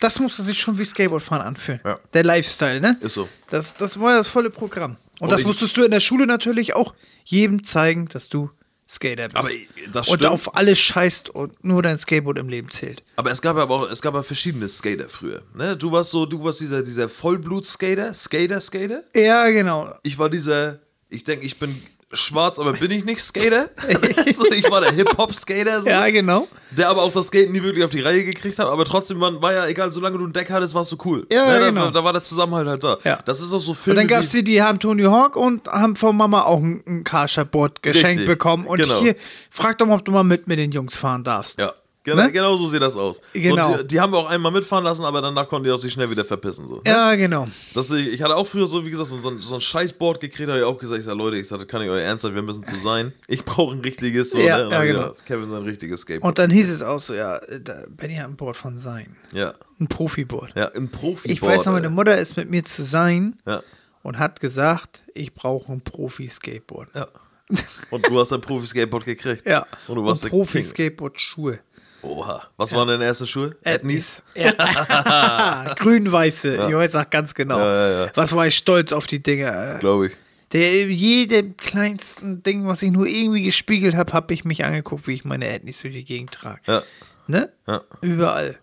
das musste sich schon wie Skateboardfahren anfühlen. Ja. Der Lifestyle, ne? Ist so. Das, das war ja das volle Programm. Und, Und das musstest du in der Schule natürlich auch jedem zeigen, dass du Skater bist. Aber das und stimmt. auf alles scheißt und nur dein Skateboard im Leben zählt. Aber es gab aber auch, es gab ja verschiedene Skater früher. Ne? Du warst so, du warst dieser, dieser Vollblut-Skater, Skater-Skater. Ja, genau. Ich war dieser, ich denke, ich bin schwarz, aber bin ich nicht Skater. [laughs] so, ich war der Hip-Hop-Skater, so, Ja, genau. der aber auch das Skaten nie wirklich auf die Reihe gekriegt hat. Aber trotzdem man, war ja egal, solange du ein Deck hattest, warst du cool. Ja, ne? da, genau. da war der Zusammenhalt halt da. Ja. Das ist auch so Und Filme dann gab es die, die haben Tony Hawk und haben von Mama auch ein, ein Karstadt-Board geschenkt Richtig, bekommen. Und genau. hier, frag doch mal, ob du mal mit mit den Jungs fahren darfst. Ja. Genau, Ne? genau so sieht das aus. Genau. So, die, die haben wir auch einmal mitfahren lassen, aber danach konnten die auch sich schnell wieder verpissen. So. ne? Ja, genau. Das, ich ich hatte auch früher so, wie gesagt, so, so, ein, so ein Scheißboard gekriegt, habe ich auch gesagt, ich sag, Leute, ich sag, das kann nicht euer Ernst sein, wir müssen zu sein. Ich brauche ein richtiges, so, Ja, ne? Ja, genau. Kevin sein richtiges Skateboard. Und dann hieß es auch so, ja, da, Benny hat ein Board von sein. ja, Ein Profiboard. ja, ein Profi. Ich weiß noch, meine Mutter ist mit mir zu sein Ja, und hat gesagt, ich brauche ein Profi-Skateboard. ja. [laughs] Und du hast ein Profi-Skateboard gekriegt. Ja. Und du warst. Profi-Skateboard-Schuhe. Oha. Was waren deine ersten Schuhe? Etnies. Ja. [laughs] Grün-weiße. Ich weiß auch ganz genau. Ja, ja, ja. Was war ich stolz auf die Dinger. Glaube ich. Der jedem kleinsten Ding, was ich nur irgendwie gespiegelt habe, habe ich mich angeguckt, wie ich meine Ethnies durch die Gegend trage. Ja. Ne? Ja. Überall.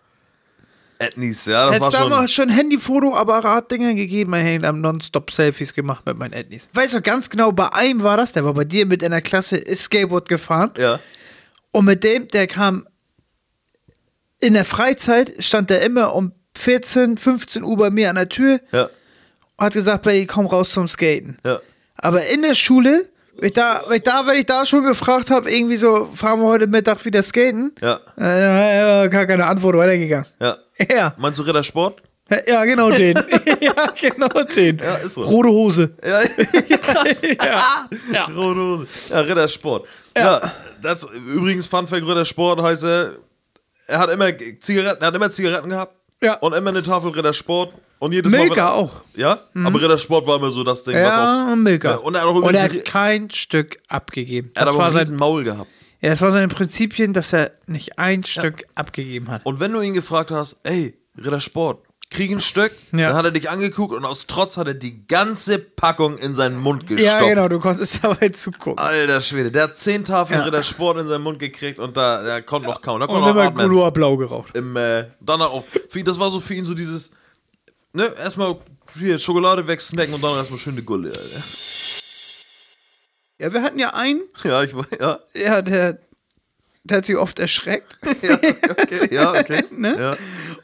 Etnies, ja, das Hättest war schon. damals schon Handyfoto-Apparat-Dinger gegeben, man hätte am Nonstop-Selfies gemacht mit meinen Ethnies. Weißt du ganz genau, bei einem war das, der war bei dir mit in der Klasse, ist Skateboard gefahren. Ja. Und mit dem, der kam in der Freizeit, stand der immer um 14, 15 Uhr bei mir an der Tür Ja. und hat gesagt, Betty, komm raus zum Skaten. Ja. Aber in der Schule, wenn ich da, wenn ich da, wenn ich da schon gefragt habe, irgendwie so, fahren wir heute Mittag wieder skaten, Ja. äh, gar keine Antwort weitergegangen. Ja. [laughs] Ja, Meinst du Rittersport? ja, genau den. [laughs] ja, genau den. Ja, ist so. Rote Hose. Ja, krass. [laughs] ja. ja. Rote Hose. Ja, Rittersport. Ja. das, übrigens, Fun Fact, Rittersport heißt er, er hat immer Zigaretten, er hat immer Zigaretten gehabt. Ja. Und immer eine Tafel Rittersport. Und jedes Mal. Milka wenn er- auch. Ja? Aber Rittersport war immer so das Ding, was auch. Ja, Milka. Ja, und er hat auch und er hat kein Stück abgegeben. Er hat Das aber war ein sein, Maul gehabt. ja, das war seine Prinzipien, dass er nicht ein Stück abgegeben hat. Und wenn du ihn gefragt hast, ey, Rittersport, krieg ein Stück, Ja. dann hat er dich angeguckt und aus Trotz hat er die ganze Packung in seinen Mund gestopft. Ja, genau, du konntest [laughs] dabei zugucken. Alter Schwede, der hat zehn Tafeln Ja. Rittersport in seinen Mund gekriegt und da, der konnte noch kaum. Da Und konnte noch immer atmen. Couloir blau geraucht. Im, äh, danach auch. Ihn, das war so für ihn so dieses, ne, erstmal hier Schokolade wegsnacken und dann erstmal schöne Gulle, Alter. Ja, wir hatten ja einen, Ja, ich war, ja, ja, der, der hat sich oft erschreckt. [laughs] okay, ja, okay. [laughs] Ne? Ja.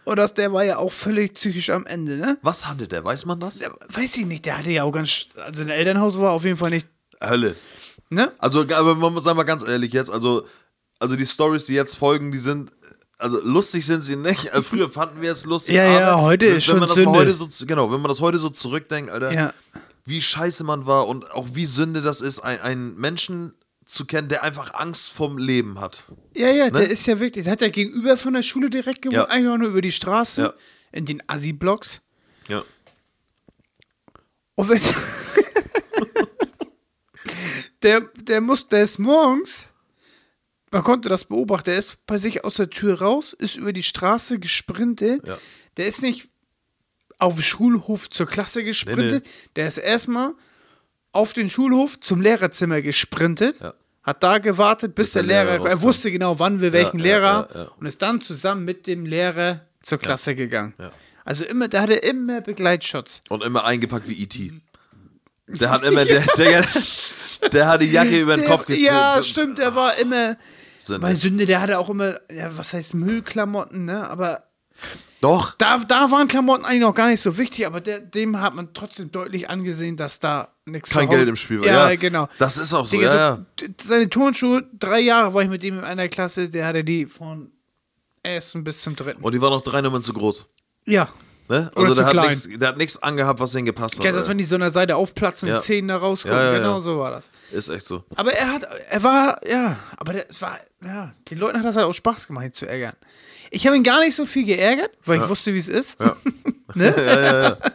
Und das, der war ja auch völlig psychisch am Ende, ne? Was hatte der, weiß man das? Der, weiß ich nicht, der hatte ja auch ganz. Also ein Elternhaus war auf jeden Fall nicht. Hölle. Ne? Also, aber man muss sagen mal ganz ehrlich jetzt, also, also die Stories, die jetzt folgen, die sind, also lustig sind sie nicht. Also früher fanden wir es lustig, Ja, ja, heute wenn, ist wenn man das Sünde. mal heute so, genau, wenn man das heute so zurückdenkt, Alter, Ja. wie scheiße man war und auch wie Sünde das ist, ein- einen Menschen zu kennen, der einfach Angst vom Leben hat. Ja, ja, der Ne? ist ja wirklich. Der hat ja gegenüber von der Schule direkt gewohnt, Ja. eigentlich auch nur über die Straße, Ja. in den Assi-Blocks. Ja. Und wenn. [laughs] der, der muss, der ist morgens, man konnte das beobachten, der ist bei sich aus der Tür raus, ist über die Straße gesprintet. Ja. Der ist nicht auf Schulhof zur Klasse gesprintet, der ist erstmal auf den Schulhof zum Lehrerzimmer gesprintet. Ja. Hat da gewartet, bis, der der, Lehrer, Lehrer er wusste genau, wann wir welchen ja, Lehrer ja, und ist dann zusammen mit dem Lehrer zur Klasse gegangen. Also immer, der hatte immer Begleitschutz. Und immer eingepackt wie E.T. Der hat immer, der, [laughs] der, der hat die Jacke über den Kopf gezogen. Ja, stimmt, der war immer. Bei ey. Sünde, der hatte auch immer, ja, was heißt Müllklamotten, ne? Aber Doch, da, da waren Klamotten eigentlich noch gar nicht so wichtig, aber der, dem hat man trotzdem deutlich angesehen, dass da nichts kein Geld im Spiel war. Ja, Ja, genau. Das ist auch so, Digga, ja, ja. so, d- seine Turnschuhe, drei Jahre war ich mit ihm in einer Klasse, der hatte die von ersten bis zum dritten. Und die war noch drei Nummern zu groß. ja. Ne? Oder Also zu der hat, klein. nix, der hat nichts angehabt, was denen gepasst hat. Du das, wenn die so an der Seite aufplatzen und Ja. die Zähne da rauskommen? Ja, ja, genau ja. so war das. Ist echt so. Aber er hat, er war, ja, aber es war, ja, den Leuten hat das halt auch Spaß gemacht, ihn zu ärgern. Ich habe ihn gar nicht so viel geärgert, weil ich wusste, wie es ist. [laughs] ne? [laughs]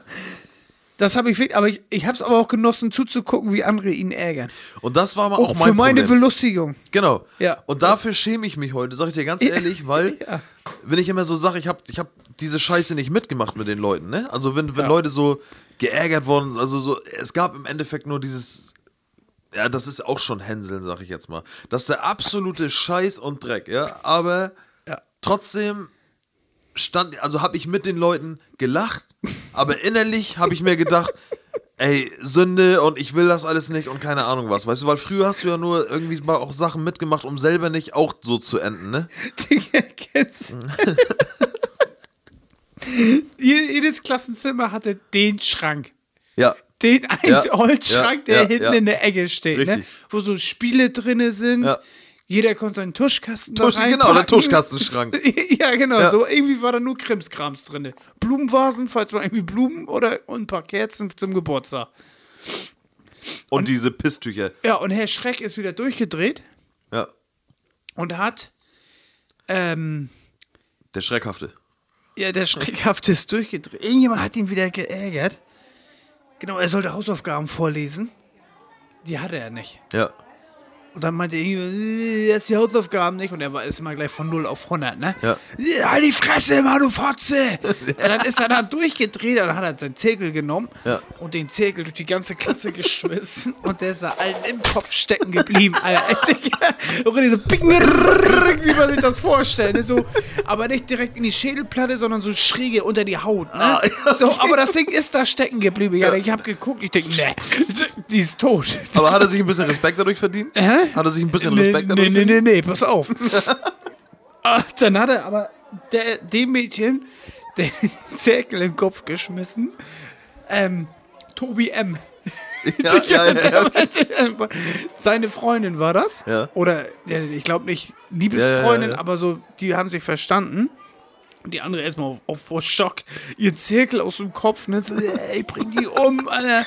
Das habe ich, wirklich- aber ich, ich habe es aber auch genossen zuzugucken, wie andere ihn ärgern. Und das war mal Auch, auch mein für meine Problem. Belustigung. Genau. Ja. Und dafür schäme ich mich heute, sag ich dir ganz ehrlich, weil [laughs] Ja. wenn ich immer so sage, ich habe ich hab diese Scheiße nicht mitgemacht mit den Leuten, ne? Also wenn, wenn Ja. Leute so geärgert wurden, also so, es gab im Endeffekt nur dieses, ja, das ist auch schon Hänseln, sag ich jetzt mal. Das ist der absolute Scheiß und Dreck, ja, aber Ja. Trotzdem stand, also habe ich mit den Leuten gelacht, aber innerlich habe ich mir gedacht, ey, Sünde und ich will das alles nicht und keine Ahnung was, weißt du, weil früher hast du ja nur irgendwie mal auch Sachen mitgemacht, um selber nicht auch so zu enden, ne? Kennst [laughs] Jedes Klassenzimmer hatte den Schrank. Ja. Den einen Ja, Holzschrank, ja, der ja, hinten in der Ecke steht, ne? Wo so Spiele drin sind. Ja. Jeder konnte seinen Tuschkasten Tusch- da genau, der. Tuschkastenschrank. [laughs] ja, genau. Ja. So irgendwie war da nur Krimskrams drin. Blumenvasen, falls man irgendwie Blumen oder und ein paar Kerzen zum Geburtstag. Und, diese Pisstücher. Ja, und Herr Schreck ist wieder durchgedreht Ja. und hat ähm, Der Schreckhafte. Ja, der Schreckhafte ist durchgedreht. Irgendjemand hat ihn wieder geärgert. Genau, er sollte Hausaufgaben vorlesen. Die hatte er nicht. Ja. Und dann meinte irgendjemand, äh, jetzt die Hausaufgaben nicht. Und er war ist immer gleich von 0 auf 100, ne? Ja. Ja, halt die Fresse, Mann, du Fotze! Und dann ist er da durchgedreht und dann hat er seinen Zirkel genommen Ja. und den Zirkel durch die ganze Klasse [laughs] geschmissen. und der ist da allen im Kopf stecken geblieben, Alter. [laughs] Und so wie man sich das vorstellt. Ne? So, aber nicht direkt in die Schädelplatte, sondern so schräge unter die Haut. Ne? Ah, ja, so, aber das Ding ist da stecken geblieben. Ja, Ich habe geguckt, ich denke, ne, die ist tot. Aber hat er sich ein bisschen Respekt dadurch verdient? Hä? Hat er sich ein bisschen Nee, Respekt dadurch nee, nee, nee, nee, pass auf. [laughs] Ah, dann hat er aber der, dem Mädchen den [laughs] Zirkel im Kopf geschmissen. Ähm, Tobi M. Ja, [laughs] ja, ja. Seine Freundin war das. Oder, ich glaube nicht Liebesfreundin, aber so, die haben sich verstanden. Und die andere erstmal auf, auf vor Schock, ihr Zirkel aus dem Kopf, ne? So, ey, bring die um, Alter.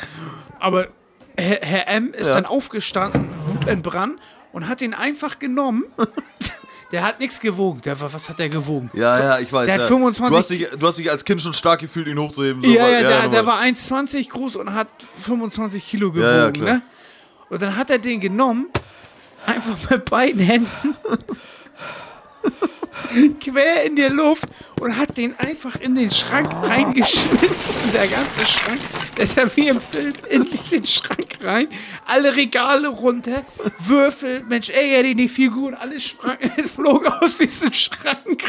Aber Herr, Herr M ist Ja. dann aufgestanden, wutentbrannt und hat ihn einfach genommen. [laughs] Der hat nichts gewogen. Der, was hat der gewogen? Ja, ja, ich weiß. Der hat ja. 25 du, hast dich, du hast dich als Kind schon stark gefühlt, ihn hochzuheben. So, ja, weil- ja, der, war 1,20 groß und hat 25 Kilo gewogen. Ja, ja, klar. ne? Und dann hat er den genommen, einfach mit beiden Händen, [laughs] quer in der Luft und hat den einfach in den Schrank reingeschmissen. Der ganze Schrank, der ist ja wie im Film in den Schrank rein. Alle Regale runter, Würfel, Mensch, ey, er die gut, alles sprang, [laughs] flog aus diesem Schrank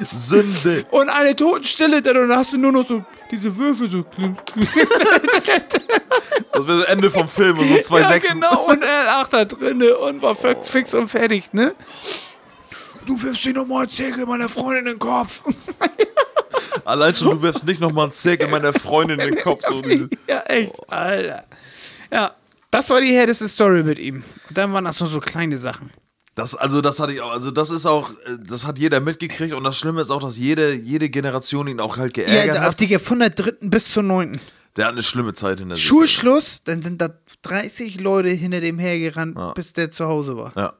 Sünde. und eine Totenstille, dann hast du nur noch so diese Würfel so. [laughs] Das wäre das Ende vom Film und so zwei ja, Sechsen. genau, und er lag da drinne und war fix und fertig, ne? Du wirfst dir nochmal einen Zirkel meiner Freundin in den Kopf. [laughs] Allein schon, du wirfst nicht nochmal einen Zirkel meiner Freundin in den Kopf. So [laughs] ja, echt, Alter. Ja, das war die härteste Story mit ihm. Und dann waren das nur so kleine Sachen. das, also, das hatte ich auch. Also, das ist auch, äh, das hat jeder mitgekriegt und das Schlimme ist auch, dass jede, jede Generation ihn auch halt geärgert Ja, hat. Digga, von der dritten bis zur neunten. Der hat eine schlimme Zeit hinter sich. Schulschluss, dann sind da 30 Leute hinter dem hergerannt, Ja. bis der zu Hause war. Ja.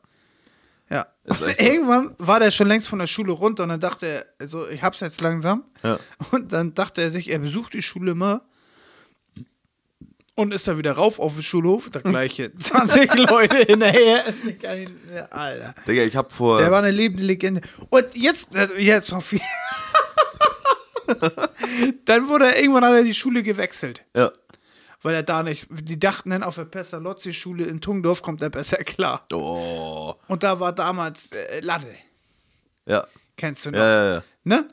Ja. [laughs] So. Irgendwann war der schon längst von der Schule runter und dann dachte er, also ich hab's jetzt langsam. Ja. [laughs] Und dann dachte er sich, er besucht die Schule mal und ist da wieder rauf auf den Schulhof. [laughs] Der gleiche 20 Leute hinterher. Ja, Alter. Digga, ich hab vor. Der war eine lebende Legende. Und jetzt, äh, jetzt noch viel. dann wurde er, irgendwann hat er die Schule gewechselt. ja. Weil er da nicht, die dachten dann auf der Pestalozzi-Schule in Tungdorf kommt er besser klar. Oh. Und da war damals äh, Latte. Ja. Kennst du noch? Ja, ja, ja. Ne?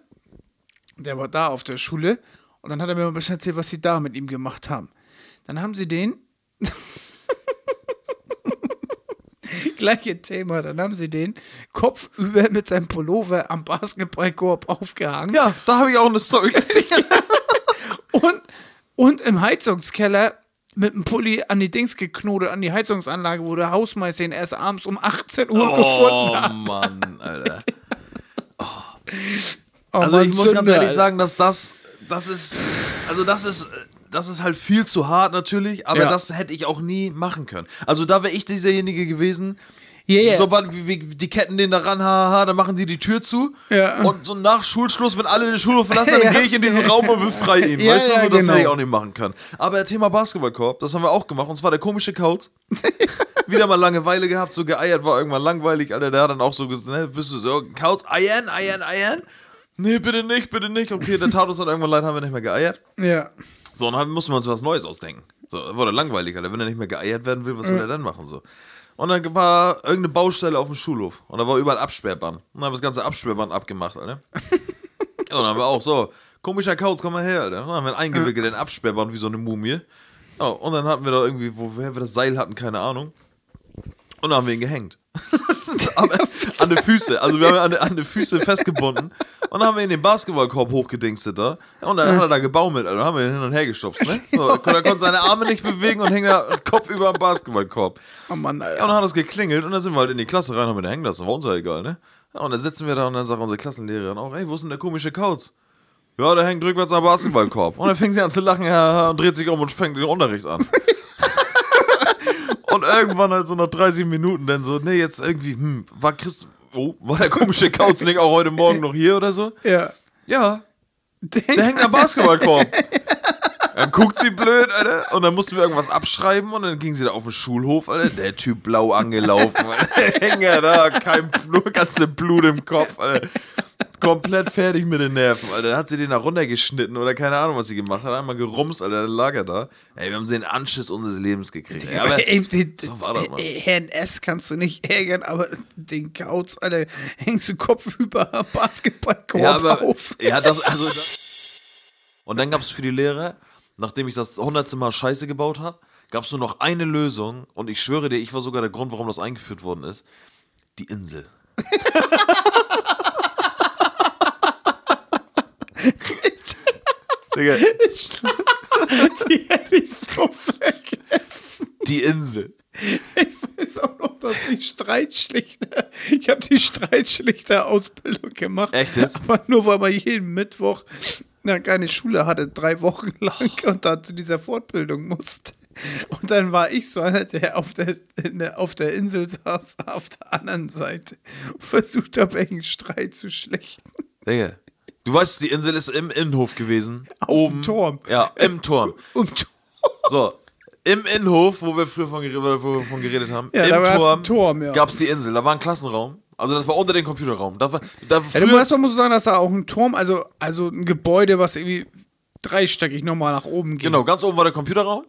der war da auf der Schule und dann hat er mir mal ein bisschen erzählt, was sie da mit ihm gemacht haben. Dann haben sie den. [laughs] Gleiche Thema, dann haben sie den kopfüber mit seinem Pullover am Basketballkorb aufgehangen. Ja, da habe ich auch eine Story. [laughs] Und, und im Heizungskeller mit dem Pulli an die Dings geknotet, an die Heizungsanlage, wo der Hausmeister ihn erst abends um 18 Uhr gefunden oh hat. Mann, Alter. [laughs] Oh, Also Mann, ich muss ganz ehrlich Alter. sagen, dass das, das ist, also das ist, das ist halt viel zu hart natürlich, aber Ja. das hätte ich auch nie machen können. Also da wäre ich derjenige gewesen, Ja, ja. sobald wie, wie, die Ketten den da ran, haha, dann machen die die Tür zu Ja. und so nach Schulschluss, wenn alle den Schulhof verlassen, dann [laughs] Ja. gehe ich in diesen Raum und befreie ihn. [laughs] Ja, weißt du, so, das genau. hätte ich auch nicht machen können. Aber Thema Basketballkorb, das haben wir auch gemacht und zwar der komische Kauz. [laughs] Wieder mal Langeweile gehabt, so geeiert, war irgendwann langweilig, Alter, der hat dann auch so gesagt, ne, bist du so, Kauz, eiern, eiern, eiern? Nee, bitte nicht, bitte nicht. Okay, der tat uns dann irgendwann leid, haben wir nicht mehr geeiert. Ja. So, und dann mussten wir uns was Neues ausdenken. So, wurde langweilig, Alter. Wenn er nicht mehr geeiert werden will, was soll er dann machen? So. Und dann war irgendeine Baustelle auf dem Schulhof. Und da war überall Absperrband. Und dann haben wir das ganze Absperrband abgemacht, Alter. [laughs] und dann haben wir auch so, komischer Kauz, komm mal her, Alter. Und dann haben wir ihn eingewickelt in Absperrband wie so eine Mumie. Ja, und dann hatten wir da irgendwie, woher wir das Seil hatten, keine Ahnung. Und dann haben wir ihn gehängt. [laughs] Aber an die Füße. Also wir haben ihn an an die Füße festgebunden. Und dann haben wir ihn in den Basketballkorb hochgedingstet da. Und dann hat er da gebaumelt. Also dann haben wir ihn hin und her gestopft. Ne? So, er konnte seine Arme nicht bewegen und hing da Kopf über am Basketballkorb. Oh Mann, Ja, Alter. und dann hat es geklingelt und dann sind wir halt in die Klasse rein und haben ihn hängen lassen. War uns ja egal, ne? Ja, und dann sitzen wir da und dann sagt unsere Klassenlehrerin auch, ey, wo ist denn der komische Kauz? Ja, der hängt rückwärts am Basketballkorb. Und dann fing sie an zu lachen ja, und dreht sich um und fängt den Unterricht an. Und irgendwann halt so nach 30 Minuten dann so, nee, jetzt irgendwie, hm, war Christ, oh, war der komische Kauz nicht auch heute Morgen noch hier oder so? Ja. Ja, der hängt am Basketballkorb. Dann guckt sie blöd, Alter. Und dann mussten wir irgendwas abschreiben und dann ging sie da auf den Schulhof, Alter. Der Typ blau angelaufen, Alter. [laughs] Hänger da, kein, nur ganze Blut im Kopf, Alter. Komplett fertig mit den Nerven, Alter. Dann hat sie den da runtergeschnitten oder keine Ahnung, was sie gemacht hat. Einmal gerumst, Alter, dann lag er da. Ey, wir haben den Anschiss unseres Lebens gekriegt. Ey, aber Ey, den, so war das, Mann. Herrn S. kannst du nicht ärgern, aber den Kauz, Alter, hängst du kopfüber Basketballkorb ja, aber, auf. ja, das, also, das. Und dann gab es für die Lehrer, nachdem ich das hundertste Mal Scheiße gebaut habe, gab es nur noch eine Lösung und ich schwöre dir, ich war sogar der Grund, warum das eingeführt worden ist. Die Insel. Digga, Die hätte ich so vergessen. die Insel. Ich weiß auch noch, dass die Streitschlichter, ich habe die Streitschlichter-Ausbildung gemacht. Echt jetzt? Aber nur, weil man jeden Mittwoch na, keine Schule hatte, drei Wochen lang und dann zu dieser Fortbildung musste. Und dann war ich so einer, der auf der, auf der Insel saß, auf der anderen Seite und versucht habe, einen Streit zu schlichten. Digga. Du weißt, die Insel ist im Innenhof gewesen. dem Turm. Ja, im Turm. [laughs] Und So, im Innenhof, wo wir früher von, wo wir von geredet haben, Ja, im Turm, Turm, ja. gab es die Insel. Da war ein Klassenraum. Also das war unter dem Computerraum. Da war, da Ja, du musst, musst du sagen, dass da auch ein Turm, also, also ein Gebäude, was irgendwie dreistöckig nochmal nach oben geht. genau, ganz oben war der Computerraum.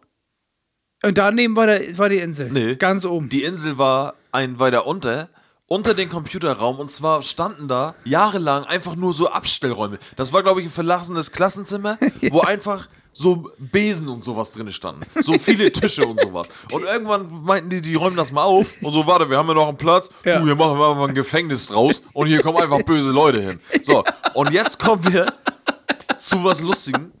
Und daneben war, der, war die Insel. Nee. Ganz oben. Die Insel war ein weiter unter, unter den Computerraum. Und zwar standen da jahrelang einfach nur so Abstellräume. Das war, glaube ich, ein verlassenes Klassenzimmer, [laughs] wo einfach so Besen und sowas drin standen. So viele Tische und sowas. Und irgendwann meinten die, die räumen das mal auf. Und so, warte, wir haben ja noch einen Platz. Ja. Du, hier machen wir mal ein Gefängnis draus. Und hier kommen einfach böse Leute hin. So, [laughs] und jetzt kommen wir zu was Lustigem.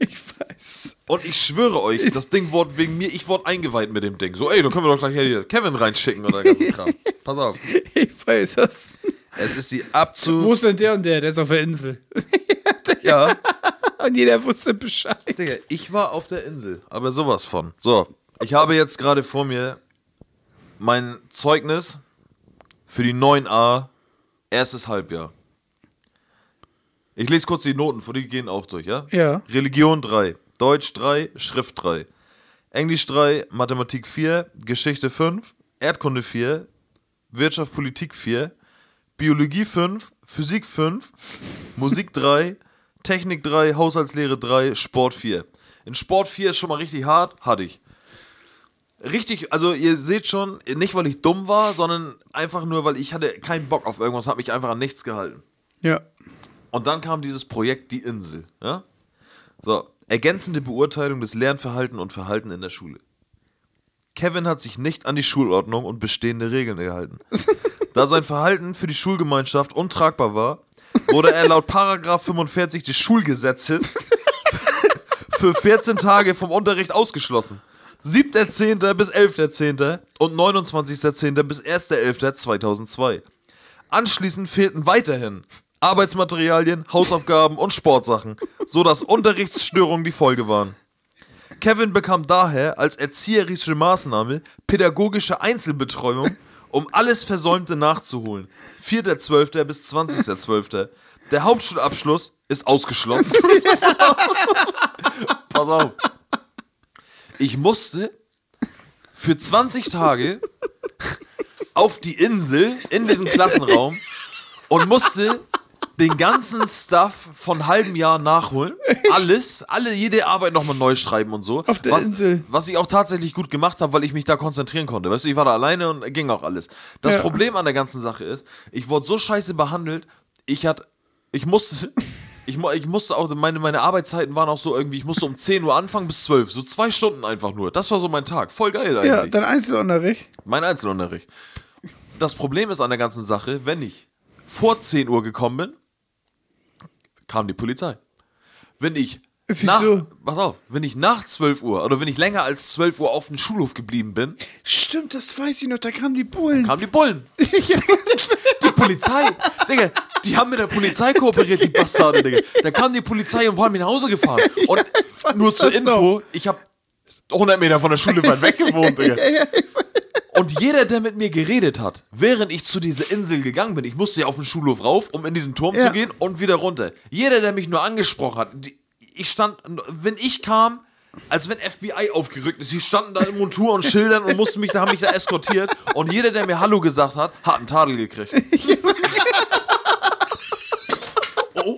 ich weiß. Und ich schwöre euch, das Ding wurde wegen mir, ich wurde eingeweiht mit dem Ding. So, ey, dann können wir doch gleich hier Kevin reinschicken oder ganzen Kram. [laughs] Pass auf. Ich weiß das. Es ist die Abzu. Wo ist denn der und der? Der ist auf der Insel. [laughs] Ja, Und jeder wusste Bescheid. Digga, ich war auf der Insel, aber sowas von. So, ich habe jetzt gerade vor mir mein Zeugnis für die 9a, erstes Halbjahr. Ich lese kurz die Noten vor, die gehen auch durch, ja? Ja. Religion 3, Deutsch 3, Schrift 3, Englisch 3, Mathematik 4, Geschichte 5, Erdkunde 4, Wirtschaft, Politik 4, Biologie 5, Physik 5, Musik [laughs] 3, Technik 3, Haushaltslehre 3, Sport 4. In Sport 4 ist schon mal richtig hart, hatte ich. Richtig, also ihr seht schon, nicht weil ich dumm war, sondern einfach nur, weil ich hatte keinen Bock auf irgendwas, habe mich einfach an nichts gehalten. Ja. Und dann kam dieses Projekt Die Insel. Ja? So, ergänzende Beurteilung des Lernverhalten und Verhalten in der Schule. Kevin hat sich nicht an die Schulordnung und bestehende Regeln gehalten. [laughs] Da sein Verhalten für die Schulgemeinschaft untragbar war, wurde er laut Paragraph 45 des Schulgesetzes [laughs] für 14 Tage vom Unterricht ausgeschlossen. 7.10. bis 11.10. und 29.10. bis 1.11.2002. Anschließend fehlten weiterhin Arbeitsmaterialien, Hausaufgaben und Sportsachen, sodass Unterrichtsstörungen die Folge waren. Kevin bekam daher als erzieherische Maßnahme pädagogische Einzelbetreuung, um alles Versäumte nachzuholen. 4.12. bis 20.12. Der Hauptschulabschluss ist ausgeschlossen. [laughs] Pass auf. Ich musste für 20 Tage auf die Insel in diesem Klassenraum und musste den ganzen Stuff von halbem Jahr nachholen. Alles, alle, jede Arbeit nochmal neu schreiben und so. Auf der was, Insel. Was ich auch tatsächlich gut gemacht habe, weil ich mich da konzentrieren konnte. Weißt du, ich war da alleine und ging auch alles. Das Ja. Problem an der ganzen Sache ist, ich wurde so scheiße behandelt, ich hatte, ich musste, [laughs] ich, ich musste auch, meine, meine Arbeitszeiten waren auch so irgendwie, ich musste um 10 Uhr anfangen bis 12, so zwei Stunden einfach nur. Das war so mein Tag. Voll geil eigentlich. Ja, dein Einzelunterricht. Mein Einzelunterricht. Das Problem ist an der ganzen Sache, wenn ich vor 10 Uhr gekommen bin, kam die Polizei. Wenn ich Wieso? nach, pass auf, wenn ich nach 12 Uhr oder wenn ich länger als 12 Uhr auf dem Schulhof geblieben bin, Stimmt, das weiß ich noch, da kamen die Bullen. kamen die Bullen. [laughs] Die Polizei, Digga, die haben mit der Polizei kooperiert, die Bastarde, Digga. Da kam die Polizei und waren mir nach Hause gefahren. [laughs] Und nur zur Info, ich habe 100 Meter von der Schule weit weg gewohnt, Digga. [laughs] Und jeder, der mit mir geredet hat, während ich zu dieser Insel gegangen bin, ich musste ja auf den Schulhof rauf, um in diesen Turm Ja. zu gehen und wieder runter. Jeder, der mich nur angesprochen hat, die, ich stand, wenn ich kam, als wenn FBI aufgerückt ist. Sie standen da in Montur und Schildern und mussten mich, da haben mich da eskortiert. Und jeder, der mir Hallo gesagt hat, hat einen Tadel gekriegt. [laughs] oh.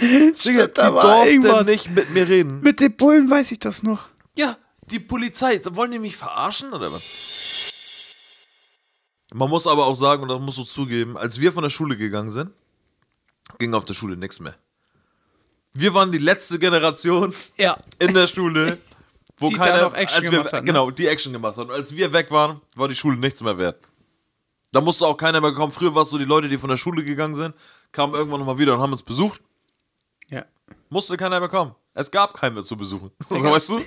Digga, die durften nicht mit mir reden. Mit den Bullen weiß ich das noch. Ja, die Polizei. Wollen die mich verarschen oder was? Man muss aber auch sagen, und das musst du zugeben, als wir von der Schule gegangen sind, ging auf der Schule nichts mehr. Wir waren die letzte Generation Ja. in der Schule, wo Die keiner, noch Action als wir, gemacht hat, ne? genau, die Action gemacht hat. Und als wir weg waren, war die Schule nichts mehr wert. Da musste auch keiner mehr kommen. Früher war es so, die Leute, die von der Schule gegangen sind, kamen irgendwann nochmal wieder und haben uns besucht. Ja. Musste keiner mehr kommen. Es gab keinen mehr zu besuchen. [laughs] Weißt du?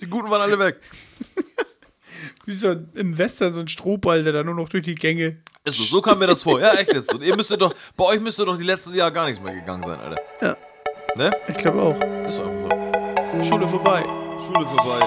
Die Guten waren alle weg. [laughs] Wie so ein, im Western so ein Strohball, der da nur noch durch die Gänge. Ist so, so kam mir das vor. Ja, echt jetzt. Und ihr müsstet doch, bei euch müsste doch die letzten Jahre gar nichts mehr gegangen sein, Alter. Ja. Ne? Ich glaube auch. Ist einfach so. Schule vorbei. Schule vorbei.